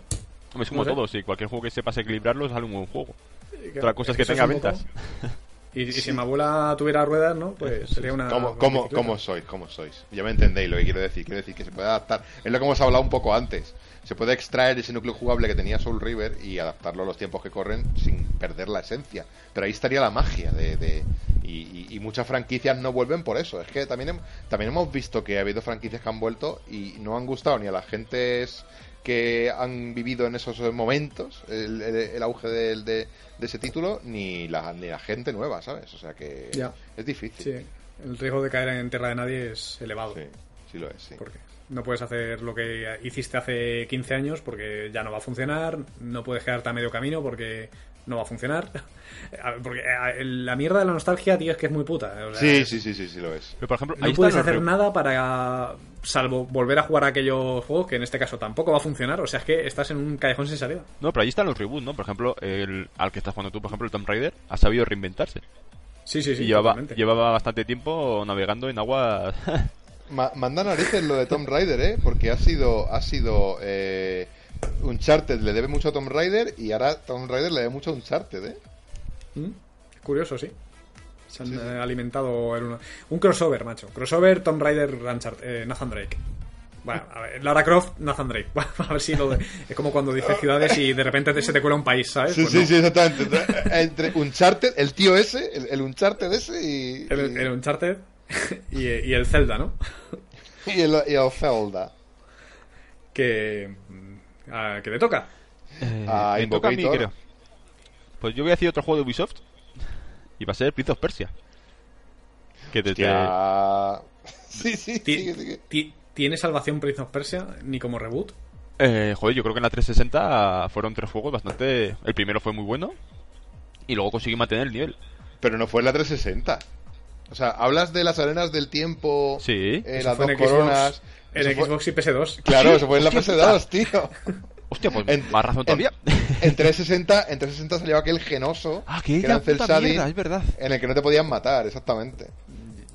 Es como No sé. todo, si cualquier juego que sepas equilibrarlo sale un buen juego. Que- Otra cosa es que tenga ventas. [laughs] Y, y si mi abuela tuviera ruedas, ¿no? Pues sería una. ¿Cómo, una cómo, cómo sois? ¿Cómo sois? Ya me entendéis lo que quiero decir. Quiero decir que se puede adaptar. Es lo que hemos hablado un poco antes. Se puede extraer ese núcleo jugable que tenía Soul River y adaptarlo a los tiempos que corren sin perder la esencia. Pero ahí estaría la magia de... de- y, y- y muchas franquicias no vuelven por eso. Es que también, también hemos visto que ha habido franquicias que han vuelto y no han gustado ni a las gentes que han vivido en esos momentos el, el- el auge de, de ese título ni la, ni la gente nueva, ¿sabes? O sea que Ya. es difícil. Sí, el riesgo de caer en tierra de nadie es elevado. Sí, sí lo es, sí. Porque no puedes hacer lo que hiciste hace 15 años porque ya no va a funcionar. No puedes quedarte a medio camino porque no va a funcionar. [laughs] Porque eh, la mierda de la nostalgia, tío, es que es muy puta. o sea, Sí, sí, sí, sí, sí lo es. Pero por ejemplo, No ahí puedes hacer nada para. Salvo volver a jugar a aquellos juegos que en este caso tampoco va a funcionar. O sea, es que estás en un callejón sin salida. No, pero ahí están los reboots, ¿no? Por ejemplo, el, al que estás jugando tú, por ejemplo, el Tomb Raider, ha sabido reinventarse. Sí, sí, sí. y llevaba, llevaba bastante tiempo navegando en agua. [laughs] Ma- manda narices lo de Tomb Raider, ¿eh? Porque ha sido, ha sido, eh, Uncharted le debe mucho a Tomb Raider y ahora Tomb Raider le debe mucho a Uncharted, ¿eh? Mm, Curioso, sí. Se han eh, alimentado el uno. Un crossover, macho. Crossover Tomb Raider Uncharted, eh, Nathan Drake. Bueno, a ver, Lara Croft, Nathan Drake. [laughs] Bueno, a ver si lo de- Es como cuando dices ciudades y de repente te- se te cuela un país, ¿sabes? Sí, Pues sí, no. sí, exactamente. Entre Uncharted, el tío ese, el, el Uncharted ese y, El, el Uncharted y, y el Zelda, ¿no? y, el, y el Zelda. Que. mm, a- que le toca. Eh, Ah, me toca a mí, creo. Pues yo voy a decir otro juego de Ubisoft. Y va a ser Prince of Persia. Que desde... Hostia. [laughs] Sí, sí, sigue, sigue. ¿Tiene salvación Prince of Persia? Ni como reboot. Eh, joder, yo creo que en la 360 fueron tres juegos bastante... El primero fue muy bueno. Y luego conseguí mantener el nivel. Pero no fue en la 360. O sea, hablas de las arenas del tiempo, Sí. eh, las dos en coronas. En Eso fue- Xbox y PS2. Claro, eso fue en la PS2, tío. Hostia, pues En- más razón todavía. En 360, en 360 salió aquel genoso ah, que era era en es verdad. en el que no te podían matar, exactamente.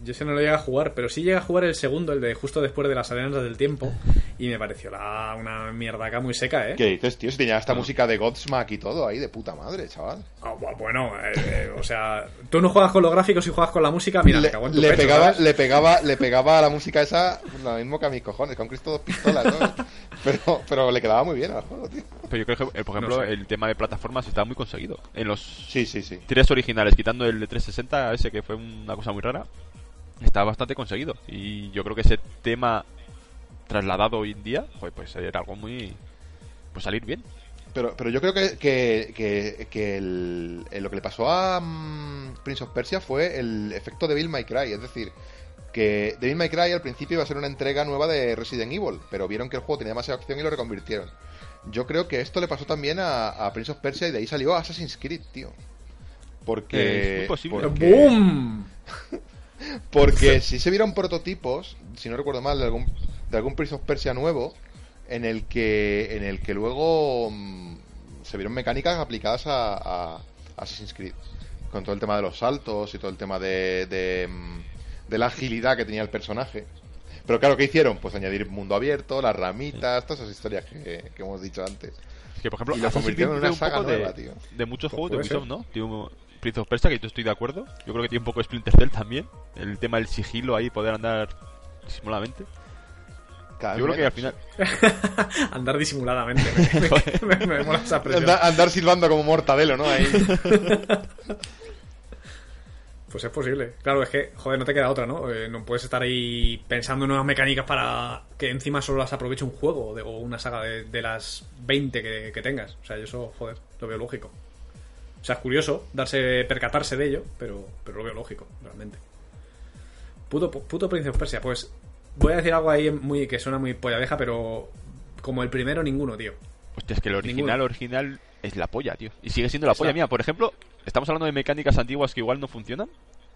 Yo ese no lo llega a jugar, pero sí llega a jugar el segundo, el de justo después de las arenas del tiempo. Y me pareció la, una mierdaca muy seca, ¿eh? ¿Qué dices, tío? Si tenía esta música de Godsmack y todo ahí, de puta madre, chaval. Ah, bu- bueno, eh, eh, o sea, tú no juegas con los gráficos y juegas con la música, mira, me le, cago en tu le pecho, pegaba, ¿sabes? le pegaba, le pegaba a la música esa lo mismo que a mis cojones, con Cristo dos pistolas, ¿no? [laughs] pero, pero le quedaba muy bien al juego, tío. Pero yo creo que, eh, por ejemplo, No sé. el tema de plataformas está muy conseguido. En los Sí, sí, sí. tres originales, quitando el de 360, ese que fue una cosa muy rara, está bastante conseguido. Y yo creo que ese tema trasladado hoy en día, joder, pues era algo muy... Pues salir bien. Pero, pero yo creo que, que, que, que el- el- lo que le pasó a mm, Prince of Persia fue el efecto de Devil May Cry. Es decir, que Devil May Cry al principio iba a ser una entrega nueva de Resident Evil, pero vieron que el juego tenía demasiada acción y lo reconvirtieron. Yo creo que esto le pasó también a, a Prince of Persia y de ahí salió Assassin's Creed, tío. Porque. Eh, es muy posible. porque- ¡Boom! [laughs] Porque si se vieron prototipos, si no recuerdo mal, de algún, de algún Prince of Persia nuevo, en el que, en el que luego mm, se vieron mecánicas aplicadas a, a Assassin's Creed. Con todo el tema de los saltos y todo el tema de, de, mm, de la agilidad que tenía el personaje. Pero claro, ¿qué hicieron? Pues añadir mundo abierto, las ramitas, todas esas historias que, que hemos dicho antes. Que, por ejemplo, Y lo convirtieron en una saga poco de, nueva, tío. de muchos Pues juegos de puede ser. Ubisoft, ¿no? Tiene un Prince of Persia, que yo estoy de acuerdo. Yo creo que tiene un poco de Splinter Cell también. El tema del sigilo ahí, poder andar disimuladamente. Cada Yo creo que al final... [laughs] Andar disimuladamente. [laughs] Me, me- me mola esa expresión. Andar, andar silbando como mortadelo, ¿no? Ahí. [laughs] Pues es posible. Claro, es que, joder, no te queda otra, ¿no? Eh, no puedes estar ahí pensando en nuevas mecánicas para que encima solo las aproveche un juego o, de- o una saga de, de las 20 que, que tengas. O sea, yo eso, joder, lo veo lógico. O sea, es curioso darse, percatarse de ello, pero, pero lo veo lógico, realmente. Puto, puto Prince of Persia, pues voy a decir algo ahí muy que suena muy polladeja, pero como el primero, ninguno, tío. Hostia, es que el original, Ninguno. original es la polla, tío. Y sigue siendo la polla la- mía. Por ejemplo, estamos hablando de mecánicas antiguas que igual no funcionan.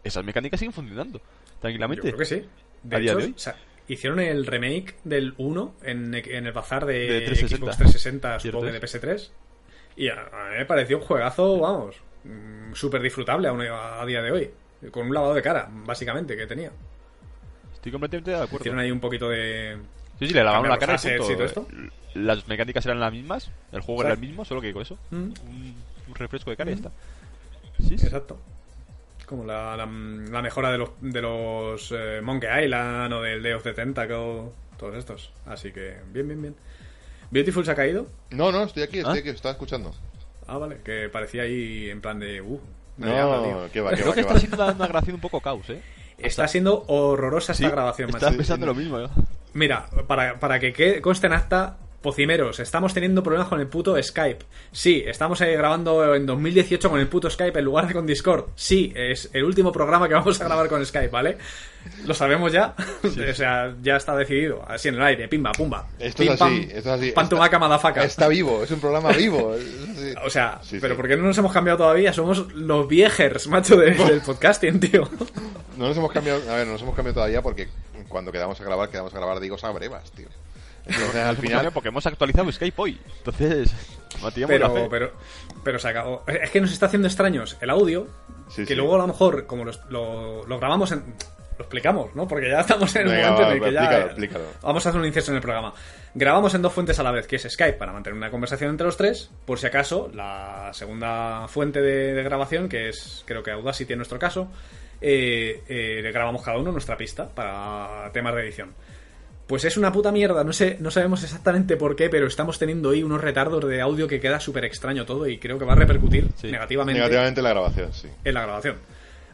Esas mecánicas siguen funcionando. Yo Tranquilamente. creo que sí. De hecho, de hoy. o sea, hicieron el remake del 1 en, en el bazar de, De 360. Xbox 360, Cierto supongo que de es. PS3. Y a, a mí me pareció un juegazo, vamos, mm, súper disfrutable aún a, a día de hoy. Con un lavado de cara, básicamente, que tenía. Estoy completamente de acuerdo. Hicieron ahí un poquito de... Sí, sí, le lavaron la cara y punto. esto. Las mecánicas eran las mismas, el juego era el mismo, solo que con eso. Mm, Un, un refresco de cara y Mm. ya está. Sí, sí. Exacto. Como la, la, la mejora de los, de los eh, Monkey Island o del Day of the Tentacle, todos estos. Así que, bien, bien, bien. ¿Beautiful se ha caído? No, no, estoy aquí, estoy ¿Ah? aquí, estaba escuchando. Ah, vale, que parecía ahí en plan de... Uh, habla. No, va, Creo va, que está va. siendo una, grabación un poco caos, ¿eh? Está siendo horrorosa esta Sí, grabación, macho. Estaba pensando lo mismo, ¿eh? Mira, para, para que quede- conste en acta, pocimeros, estamos teniendo problemas con el puto Skype. Sí, estamos eh, grabando en 2018 con el puto Skype en lugar de con Discord. Sí, es el último programa que vamos a grabar con Skype, ¿vale? Lo sabemos ya. [laughs] o sea, ya está decidido. Así en el aire, pimba, pumba. Esto Pim, es así, pam, esto es así. Pantumaca, Está- madafaca. Está vivo, es un programa vivo. O sea, Sí, pero sí. ¿por qué no nos hemos cambiado todavía? Somos los viejers, macho, de- del podcasting, tío. No nos hemos cambiado, a ver, no nos hemos cambiado todavía porque cuando quedamos a grabar, quedamos a grabar, digo, a brevas, tío. Al [laughs] final, Porque hemos actualizado Skype hoy. Entonces, Pero, fe. pero, pero se acabó. Es que nos está haciendo extraños el audio, Sí, que sí. luego a lo mejor, como los- lo, lo grabamos en... Lo explicamos, ¿no? Porque ya estamos en el Venga, momento va, en el que va, ya... explícalo, explícalo. Vamos a hacer un inciso en el programa. Grabamos en dos fuentes a la vez, que es Skype, para mantener una conversación entre los tres. Por si acaso, la segunda fuente de, de grabación, que es creo que Audacity en nuestro caso, eh, eh, le grabamos cada uno nuestra pista para temas de edición. Pues es una puta mierda, no sé, no sabemos exactamente por qué, pero estamos teniendo ahí unos retardos de audio que queda súper extraño todo y creo que va a repercutir Sí. negativamente Negativamente la grabación, sí. en la grabación.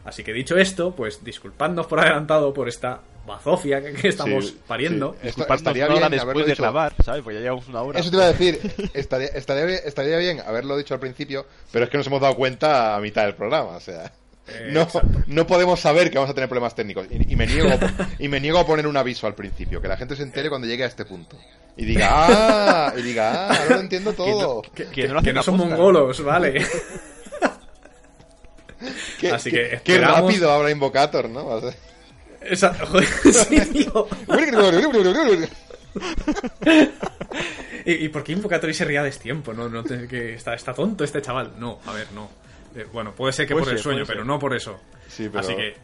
Así que dicho esto, pues disculpadnos por adelantado por esta bazofia que, que estamos Sí, pariendo. sí. Disculpadnos estaría bien después de grabar, ¿sabes? Pues ya llevamos una hora. Eso te iba a decir, estaría, estaría, bien, estaría bien haberlo dicho al principio, pero es que nos hemos dado cuenta a mitad del programa, o sea... Eh, No, exacto. no podemos saber que vamos a tener problemas técnicos. Y, y me niego, [laughs] y me niego a poner un aviso al principio, que la gente se entere cuando llegue a este punto. Y diga, [laughs] ah, y diga, ah, ahora lo entiendo todo. Que, Que, no, que son mongolos, vale. [laughs] Qué, Así que qué esperamos- rápido habla Invocator, ¿no? O sea- Esa- joder, sí, tío. ¿Y, y por qué Invocatori se ría a destiempo? No, no que está, está tonto este chaval. No, a ver, no. Eh, bueno, puede ser que Puede por el sueño, ser. pero no por eso. Sí, pero- Así que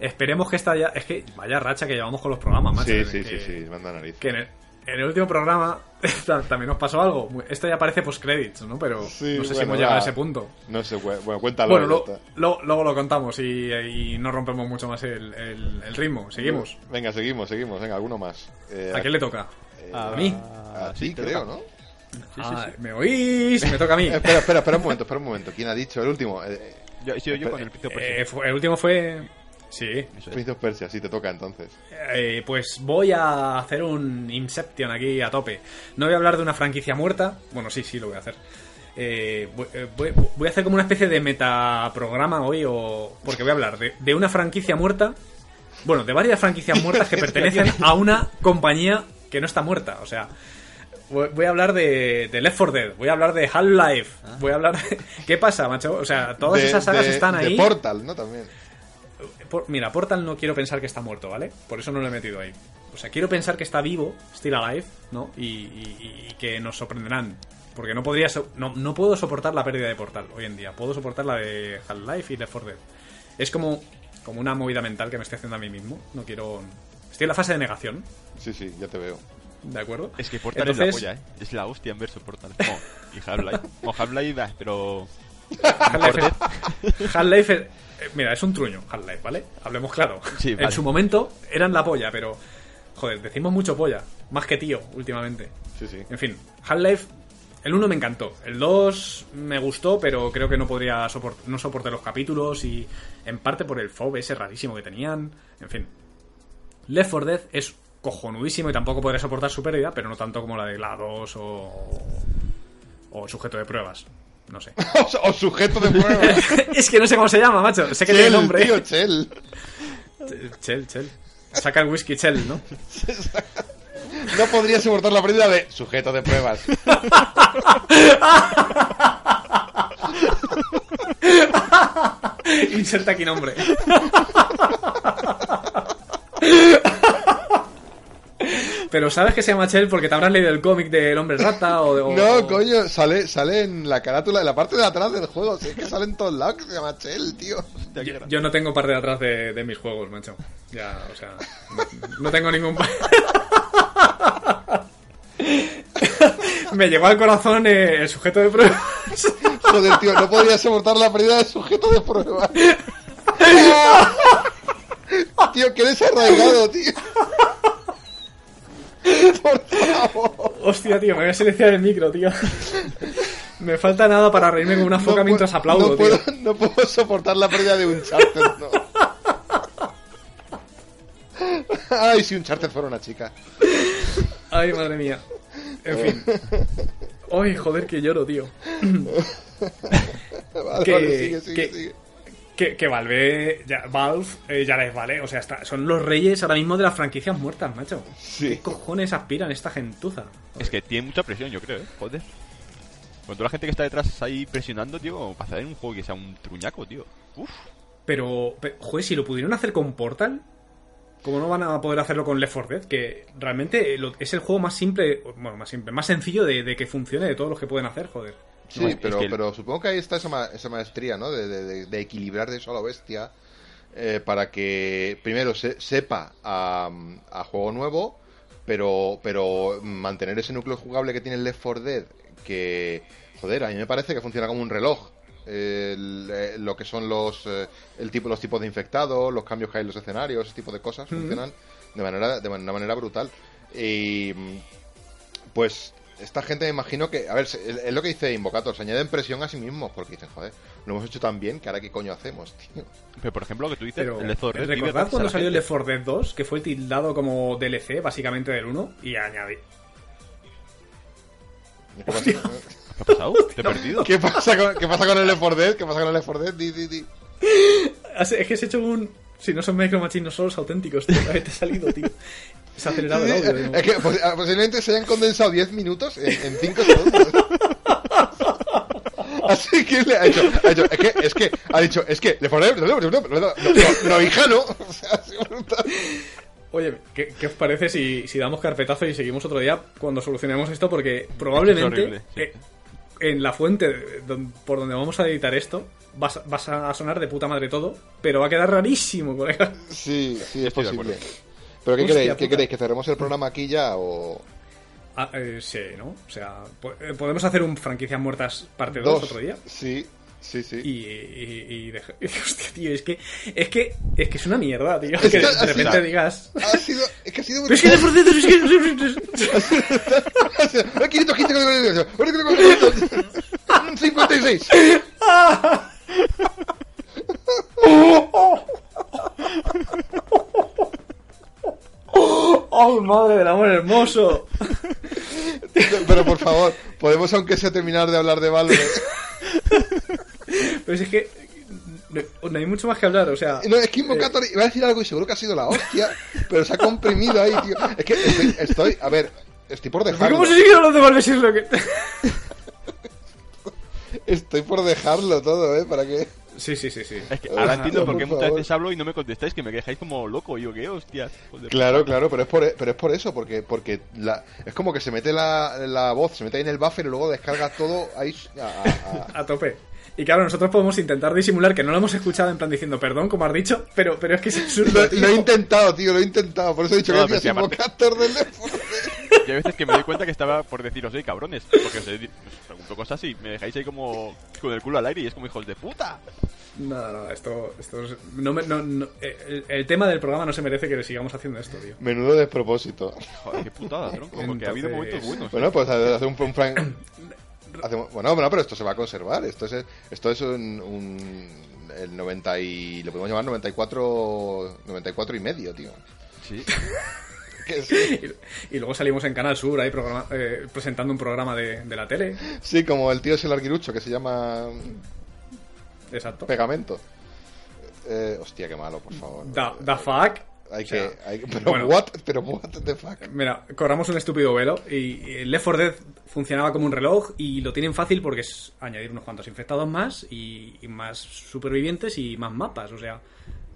esperemos que esta ya. Es que vaya racha que llevamos con los programas, macho. Sí, que- sí, que- sí, sí, manda nariz. Que en el, en el último programa [laughs] también nos pasó algo. Esto ya parece post-credits, ¿no? Pero Sí, no sé si hemos llegado a ese punto. No sé, bueno, cuéntalo. Bueno, lo- luego lo contamos y, y no rompemos mucho más el, el- el ritmo. Seguimos. Venga, seguimos, seguimos. Venga, alguno más. Eh, ¿A quién le toca? eh, ¿A mí? A sí, ti, te creo, toca. ¿no? Sí, sí, Ah, sí. ¿Me oís? Me toca a mí. Eh, [laughs] espera, espera, espera un momento, espera un momento. ¿Quién ha dicho? El último. Eh, Yo, sí, yo con el Príncipe Persia. Eh, fue- el último fue... Sí. Eso es. Prince of Persia, sí, te toca entonces. Eh, pues voy a hacer un Inception aquí a tope. No voy a hablar de una franquicia muerta. Bueno, sí, sí, lo voy a hacer. Eh, voy, eh, voy- voy a hacer como una especie de metaprograma hoy, o porque voy a hablar de, de una franquicia muerta. Bueno, de varias franquicias muertas que [laughs] pertenecen a una compañía que no está muerta. O sea, voy voy a hablar de, de Left 4 Dead, voy a hablar de Half-Life, voy a hablar de... [laughs] ¿Qué pasa, macho? O sea, todas De- esas sagas de- están ahí. De Portal, ¿no? También. Por- mira, Portal no quiero pensar que está muerto, ¿vale? Por eso no lo he metido ahí. O sea, quiero pensar que está vivo, still alive, ¿no? Y, y- y que nos sorprenderán. Porque no podría so- no, no puedo soportar la pérdida de Portal hoy en día. Puedo soportar la de Half-Life y Left 4 Dead. Es como, como una movida mental que me estoy haciendo a mí mismo. No quiero... Estoy en la fase de negación, Sí, sí, ya te veo. ¿De acuerdo? Es que Portal es la polla, ¿eh? Es la hostia en verso Portal. Oh, y Half-Life. O Half-Life, pero... Half-Life Half-Life es- eh, mira, es un truño, Half-Life, ¿vale? Hablemos claro. Sí, En su momento eran la polla, pero... Joder, decimos mucho polla. Más que tío, últimamente. Sí, sí. En fin, Half-Life, el 1 me encantó. El 2 me gustó, pero creo que no podría soportar, no soporté los capítulos y en parte por el FOB ese rarísimo que tenían. En fin. Left 4 Dead es cojonudísimo y tampoco podría soportar su pérdida, pero no tanto como la de GLaDOS o, o sujeto de pruebas. No sé. [laughs] O, sujeto de prueba. [laughs] es que no sé cómo se llama, macho. Sé que tiene nombre. tío, Chel. Chel, Chel. Saca el whisky Chel, ¿no? [laughs] No podría soportar la pérdida de sujeto de pruebas. Inserta aquí nombre. Pero sabes que se llama Chell porque te habrás leído el cómic del hombre rata o de. o- No, coño, sale, sale en la carátula, en la parte de atrás del juego. Sí, es que sale en todos lados que se llama Chel, tío. Yo, no tengo parte de atrás de, de mis juegos, macho. Ya, o sea. No, no tengo ningún. [laughs] Me llegó al corazón eh, el sujeto de pruebas. Joder, tío, no podría soportar la pérdida de sujeto de pruebas. [laughs] tío, que desarraigado, tío. [laughs] Por favor. Hostia, tío, me voy a silenciar el micro, tío. Me falta nada para reírme como una foca No mientras aplaudo, no tío. puedo, no puedo soportar la pérdida de un charter, no. Ay, si un charter fuera una chica. Ay, madre mía. En fin. Ay, joder, que lloro, tío. [laughs] Vale, Que- vale, sigue, sigue, que- sigue. Que, que Valve, ya, Valve eh, ya les vale. O sea, está- son los reyes ahora mismo de las franquicias muertas, macho. Sí. ¿Qué cojones aspiran esta gentuza? Es que tiene mucha presión, yo creo, ¿eh? Joder. Con toda la gente que está detrás ahí presionando, tío, para hacer un juego que sea un truñaco, tío. Uf. Pero, pe- joder, si lo pudieron hacer con Portal, ¿cómo no van a poder hacerlo con Left 4 Dead? Que realmente es el juego más simple, bueno, más simple, más sencillo de, de que funcione de todos los que pueden hacer, joder. Sí, es pero, pero supongo que ahí está esa, ma- esa maestría, ¿no? De, de- de- equilibrar de eso a la bestia eh, para que primero se, sepa a, a juego nuevo, pero, pero mantener ese núcleo jugable que tiene el Left 4 Dead, que, joder, a mí me parece que funciona como un reloj. El- eh, lo que son los eh, el tipo los tipos de infectados los cambios que hay en los escenarios ese tipo de cosas funcionan de manera de una manera brutal Y pues esta gente me imagino que, a ver, es es lo que dice Invocator, se añaden presión a sí mismos porque dicen, joder, lo hemos hecho tan bien que ahora qué coño hacemos, tío. Pero por ejemplo, lo que tú dices, Pero, el Left 4 Dead ¿recordad cuando salió el. Left 4 Dead 2? Que fue tildado como DLC, básicamente, del 1, y añadí. ¿Qué pasa, ¿Qué ha pasado? Te he perdido. ¿Qué pasa con, qué pasa con el Left 4 Dead? ¿Qué pasa con el Left 4 Dead? Di, di, di. [laughs] Es que has hecho un. Si no son Micro Machines, no son los auténticos, tío. [laughs] Te ha salido, tío. Se ha acelerado el audio. Es que ah, posiblemente se hayan condensado 10 minutos en 5 segundos. [laughs] Así que le ha hecho, ha hecho- es que, es que, ha dicho, es que, le pone, no, no, no, hija, no. [laughs] O sea. Oye, ¿qué, qué os parece si, si damos carpetazo y seguimos otro día cuando solucionemos esto? Porque probablemente horrible, sí. eh, en la fuente por donde vamos a editar esto vas, a- vas a sonar de puta madre todo, pero va a quedar rarísimo, colega. Sí, sí, es Estoy de posible. Pero ¿qué Hostia queréis? ¿Qué queréis? ¿Que cerremos el programa aquí ya o...? Ah, eh, sí, ¿no? O sea, po- eh, podemos hacer un franquicias muertas parte 2 otro día. Sí, sí, sí. Y, y, y deja- Hostia, tío, es que, es que es que es una mierda, tío. Es que que de repente sido- digas. Ha sido, es que ha sido es que es que. Ah, 500, 500, 56. ¡Ay, madre del amor hermoso! [laughs] Pero por favor, podemos aunque sea terminar de hablar de Valve. [laughs] Pero si es que. No, no hay mucho más que hablar, o sea. No, es que Invocator iba a decir algo y seguro que ha sido la hostia, pero se ha comprimido ahí, tío. Es que estoy, estoy- a ver, estoy por dejarlo. ¿Cómo se sigue hablando de Valve si es lo que.? [laughs] Estoy por dejarlo todo, ¿eh? Para que... Sí, sí, sí, sí. Es que ahora Ah, entiendo no, por muchas veces hablo y no me contestáis, que me dejáis como loco. Y yo, ¿qué hostias? Joder. Claro, claro, pero es por, pero es por eso, porque, porque la, es como que se mete la, la voz, se mete ahí en el buffer y luego descarga todo ahí a- a- a- [laughs] A tope. Y claro, nosotros podemos intentar disimular que no lo hemos escuchado en plan diciendo perdón, como has dicho, pero, pero es que es absurdo. Lo, lo he intentado, tío, lo he intentado. Por eso he dicho No, que pero decías si aparte- Invocator del Left 4 Dead. Y hay veces que me doy cuenta que estaba por deciros, hey, cabrones. Porque os, he os pregunto cosas y me dejáis ahí como con el culo al aire y es como hijos de puta. No, no, esto, esto es- no me- no- no- el, el tema del programa no se merece que sigamos haciendo esto, tío. Menudo despropósito. Joder, qué putada, tronco. Porque ha habido Entonces- momentos buenos. Bueno, pues hacer un, un Frank. [clears throat] hacemos- bueno, bueno, pero esto se va a conservar. Esto es, esto es un, un- el 90 y lo podemos llamar 94, 94 y medio, tío. Sí. [laughs] [laughs] Y, y luego salimos en Canal Sur ahí programa- eh, presentando un programa de, de la tele. sí, como el tío es el arguirucho que se llama Exacto. Pegamento. Eh, hostia, qué malo, por favor. Da, da fuck. Hay O sea, que, hay- [laughs] pero bueno. what, pero what the fuck. Mira, corramos un estúpido velo y y Left 4 Dead funcionaba como un reloj y lo tienen fácil porque es añadir unos cuantos infectados más y, y más supervivientes y más mapas, o sea,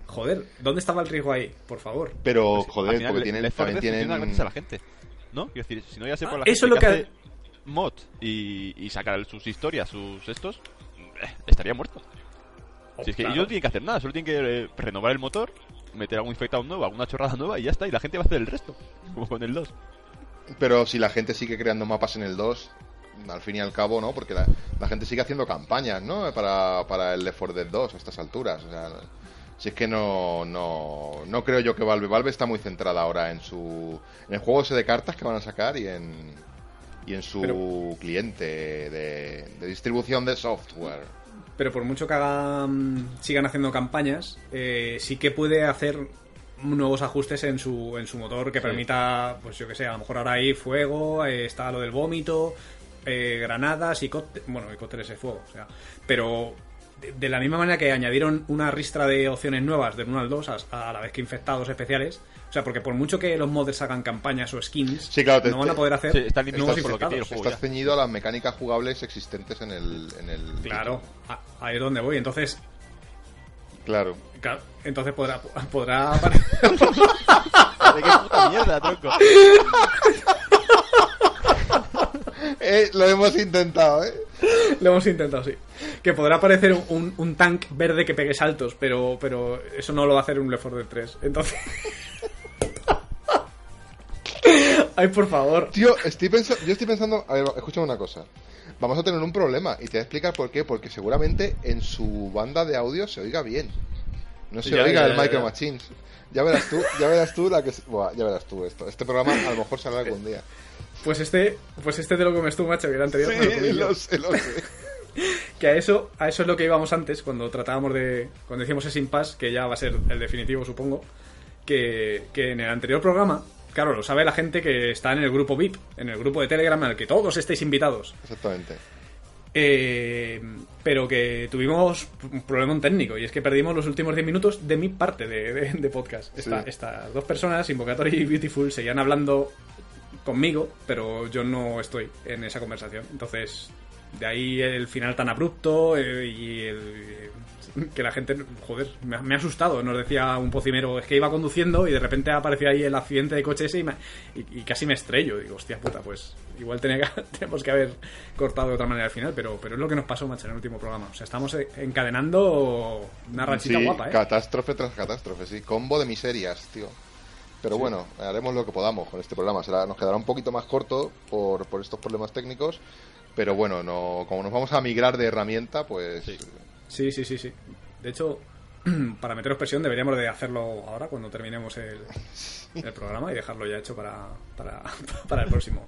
joder, ¿dónde estaba el riesgo ahí? Por favor. Pero, Al joder, final, porque tienen, Left 4 también Dead tienen... gracias a la gente. ¿No? Quiero decir, si no ya sé por Ah, la eso gente es lo que- hace mod y, y sacar sus historias, sus estos, eh, estaría muerto. Si es que Claro. ellos no tienen que hacer nada, solo tienen que eh, renovar el motor, meter algún infectado nuevo, alguna chorrada nueva y ya está, y la gente va a hacer el resto, [laughs] como con el 2. Pero si la gente sigue creando mapas en el 2, al fin y al cabo, ¿no? Porque la, la gente sigue haciendo campañas, ¿no? Para, para el Left 4 Dead 2 a estas alturas. O sea, si es que no, no, no creo yo que Valve. Valve está muy centrada ahora en su en el juego ese de cartas que van a sacar y en y en su Pero- cliente de, de distribución de software. Pero por mucho que hagan, sigan haciendo campañas, eh, sí que puede hacer nuevos ajustes en su, en su motor que Sí. permita, pues yo que sé, a lo mejor ahora hay fuego, eh, está lo del vómito, eh, granadas y cócteles, bueno, y cócteles de fuego, o sea, pero de, de la misma manera que añadieron una ristra de opciones nuevas del 1 al 2 a, a la vez que infectados especiales, o sea, porque por mucho que los modders hagan campañas o skins, Sí, claro, te- no van a poder hacer Sí, están nuevos por lo que tiene el infectados. juego. Estás ceñido a las mecánicas jugables existentes en el, en el Claro, a- ahí es donde voy, entonces Claro. Claro, entonces podrá, podrá aparecer. ¿De [laughs] qué puta mierda, tronco? [laughs] Eh, lo hemos intentado, ¿eh? Lo hemos intentado, sí. Que podrá aparecer un, un, un tank verde que pegue saltos, pero, pero eso no lo va a hacer un Left 4 Dead 3. Entonces. [laughs] Ay, por favor. Tío, estoy pensando, yo estoy pensando, a ver, escúchame una cosa. Vamos a tener un problema y te voy a explicar por qué. Porque seguramente en su banda de audio se oiga bien. No se Ya, oiga ya, el ya, Micro ya. Machines. Ya verás tú, ya verás tú la que... Buah, ya verás tú esto. Este programa a lo mejor saldrá algún día. Pues este, pues este te lo comes tú, macho, que el anterior me lo Sí, lo sé, lo sé. [laughs] Que a eso, a eso es lo que íbamos antes, cuando tratábamos de. Cuando decíamos ese impasse, que ya va a ser el definitivo, supongo. Que, que en el anterior programa, claro, lo sabe la gente que está en el grupo VIP, en el grupo de Telegram al que todos estáis invitados. Exactamente. Eh, pero que tuvimos un problema técnico y es que perdimos los últimos 10 minutos de mi parte de, de- de podcast. Esta- Sí. Estas dos personas, Invocatory y Beautiful, seguían hablando conmigo, pero yo no estoy en esa conversación. Entonces, de ahí el final tan abrupto eh, y el- que la gente, joder, me ha, me ha asustado. Nos decía un pocimero, es que iba conduciendo y de repente apareció ahí el accidente de coche ese y, me- y- y casi me estrello. Digo, hostia puta, pues igual tenía que- [laughs] tenemos que haber cortado de otra manera al final, pero, pero es lo que nos pasó, macho, en el último programa. O sea, estamos eh, encadenando una rachita Sí, guapa, ¿eh? catástrofe tras catástrofe, sí. Combo de miserias, tío. Pero bueno, haremos lo que podamos con este programa. Será, nos quedará un poquito más corto por, por estos problemas técnicos. Pero bueno, no, como nos vamos a migrar de herramienta, pues... Sí, sí, sí, sí. De hecho, [clears throat] para meteros presión deberíamos de hacerlo ahora cuando terminemos el, [laughs] el programa y dejarlo ya hecho para, para, [laughs] para el próximo.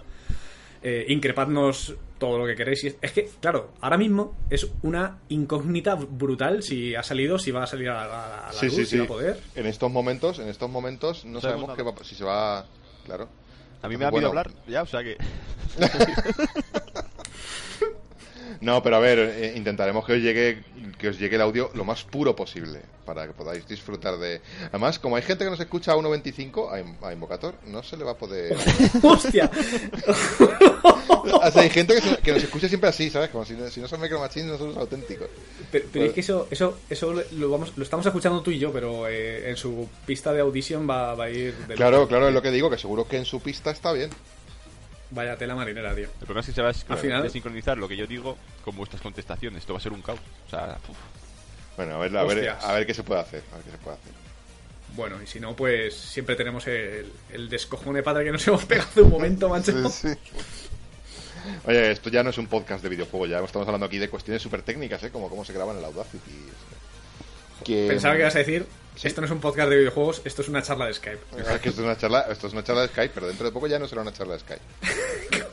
Eh, increpadnos todo lo que queréis. Y es- Es que, claro, ahora mismo es una incógnita brutal si ha salido, si va a salir a la, a la Sí, luz, sí, si sí. va a poder. En estos momentos, en estos momentos no sabemos qué va, si se va... Claro. A mí me ha Bueno, habido hablar ya, o sea que. [laughs] [laughs] No, pero a ver, eh, intentaremos que os llegue que os llegue el audio lo más puro posible para que podáis disfrutar de. Además, como hay gente que nos escucha a 1.25 a, In- a Invocator, no se le va a poder. [laughs] ¡Hostia! o sea, hay gente que, se- que nos escucha siempre así, ¿sabes? Como si, no- si no son Micro Machines, no somos auténticos. Pero, pero es que eso, eso, eso lo, vamos, lo estamos escuchando tú y yo, pero eh, en su pista de audición va, va a ir... del- Claro, claro, es lo que digo, que seguro que en su pista está bien. Vaya tela marinera, tío. El problema es que se va a Al final- sincronizar lo que yo digo con vuestras contestaciones. Esto va a ser un caos. O sea, uf. Bueno, a ver, a ver, Hostias. a ver qué se puede hacer. A ver qué se puede hacer. Bueno, y si no, pues siempre tenemos el, el descojone padre que nos hemos pegado de un momento, macho. Sí, sí. Oye, esto ya no es un podcast de videojuegos, ya estamos hablando aquí de cuestiones súper técnicas, ¿eh? Como cómo se graban en el Audacity. Que, Pensaba que ibas a decir, esto no es un podcast de videojuegos, esto es una charla de Skype. Que esto es una charla, esto es una charla de Skype, pero dentro de poco ya no será una charla de Skype.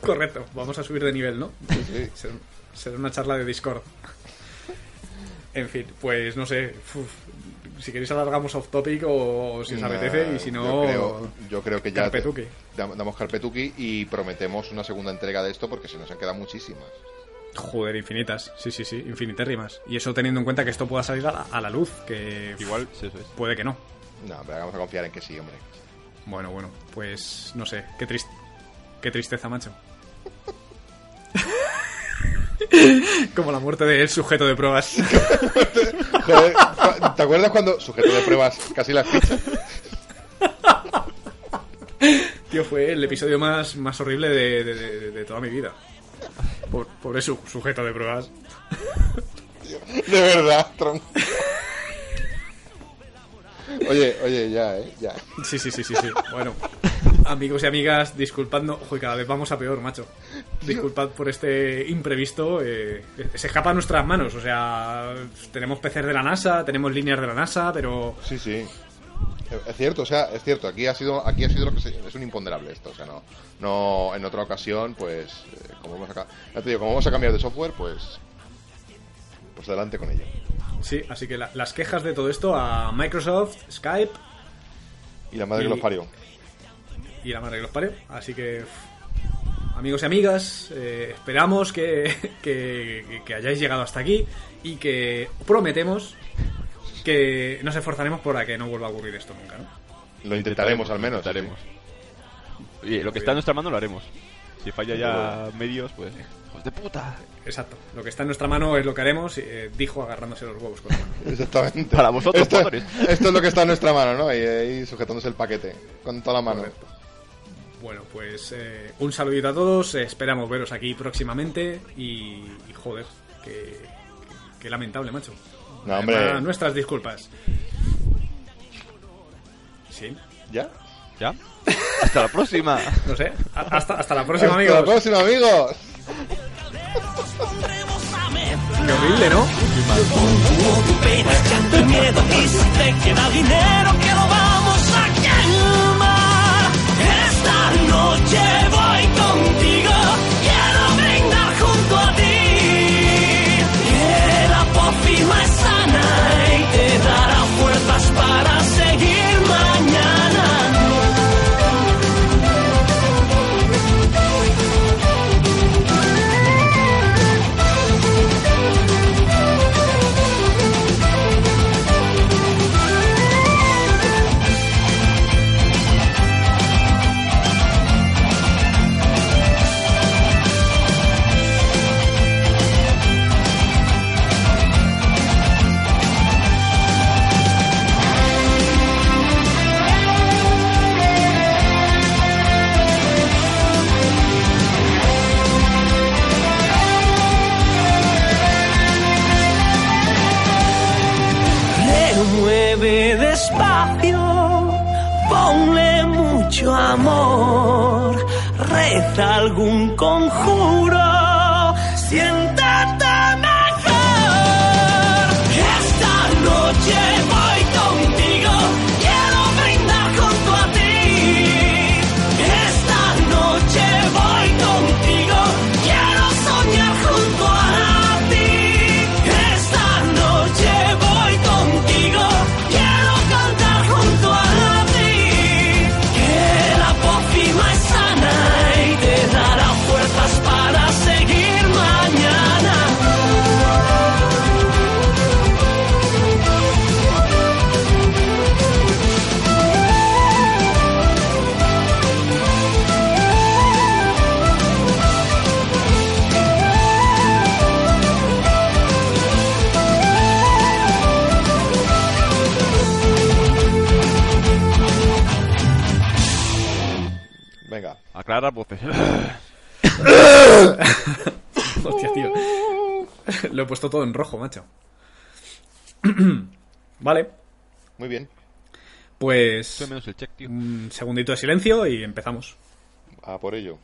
[laughs] Correcto, vamos a subir de nivel, ¿no? Sí. Será, [laughs] será una charla de Discord. [laughs] En fin, pues no sé. uf, si queréis alargamos off topic o, si os Nah, apetece y si no... yo creo, yo creo que ya Carpetuki. dam- damos carpetuki y prometemos una segunda entrega de esto porque se nos han quedado muchísimas. Joder, infinitas. Sí, sí, sí, infinitérrimas. Y eso teniendo en cuenta que esto pueda salir a la, a la luz, que igual sí, puede que no. No, pero vamos a confiar en que sí, hombre. Bueno, bueno, pues no sé, qué, tris- qué tristeza, macho. [laughs] Como la muerte del sujeto de pruebas. [laughs] Joder, ¿te acuerdas cuando sujeto de pruebas casi las fichas? Tío, fue el episodio más, más horrible de, de- de- de toda mi vida. Por, por eso, sujeto de pruebas. [laughs] De verdad, tronco. Oye, oye, ya, eh, ya. Sí, sí, sí, sí, sí. Bueno, amigos y amigas, disculpadnos. Ojo, cada vez vamos a peor, macho. Disculpad por este imprevisto. eh, se escapa a nuestras manos. O sea, tenemos PCs de la NASA, tenemos líneas de la NASA, pero Sí, sí. Es cierto, o sea, es cierto. Aquí ha sido, aquí ha sido lo que se- es un imponderable esto, o sea, no, no en otra ocasión, pues, eh, como vamos a, ya te digo, como vamos a cambiar de software, pues, pues adelante con ello. sí. Así que la- las quejas de todo esto a Microsoft, Skype Y la madre Y- que los parió. y la madre que los parió. Así que, amigos y amigas, eh, esperamos que, [laughs] que, que hayáis llegado hasta aquí y que prometemos que nos esforzaremos para que no vuelva a ocurrir esto nunca, ¿no? Lo intentaremos al menos. Intentaremos. Oye, lo que está en nuestra mano lo haremos. Si falla ya medios, pues. ¡Hijos de puta! Exacto. Lo que está en nuestra mano es lo que haremos, eh, dijo agarrándose los huevos con la mano. Exactamente. Para vosotros, esto, esto es lo que está en nuestra mano, ¿no? Y ahí sujetándose el paquete con toda la mano. Correcto. Bueno, pues eh, un saludito a todos, esperamos veros aquí próximamente y, y joder, que, que- que lamentable, macho. Nuestras disculpas. ¿Sí? ¿Ya? ¿Ya? Hasta la próxima. [laughs] No sé. Hasta, hasta la próxima, amigos. Hasta la próxima, amigos. Qué horrible, ¿no? Hubo tu todo en rojo, macho. [clears throat] vale. Muy bien. Pues. Menos el check. Un segundito de silencio y empezamos. Ah, por ello.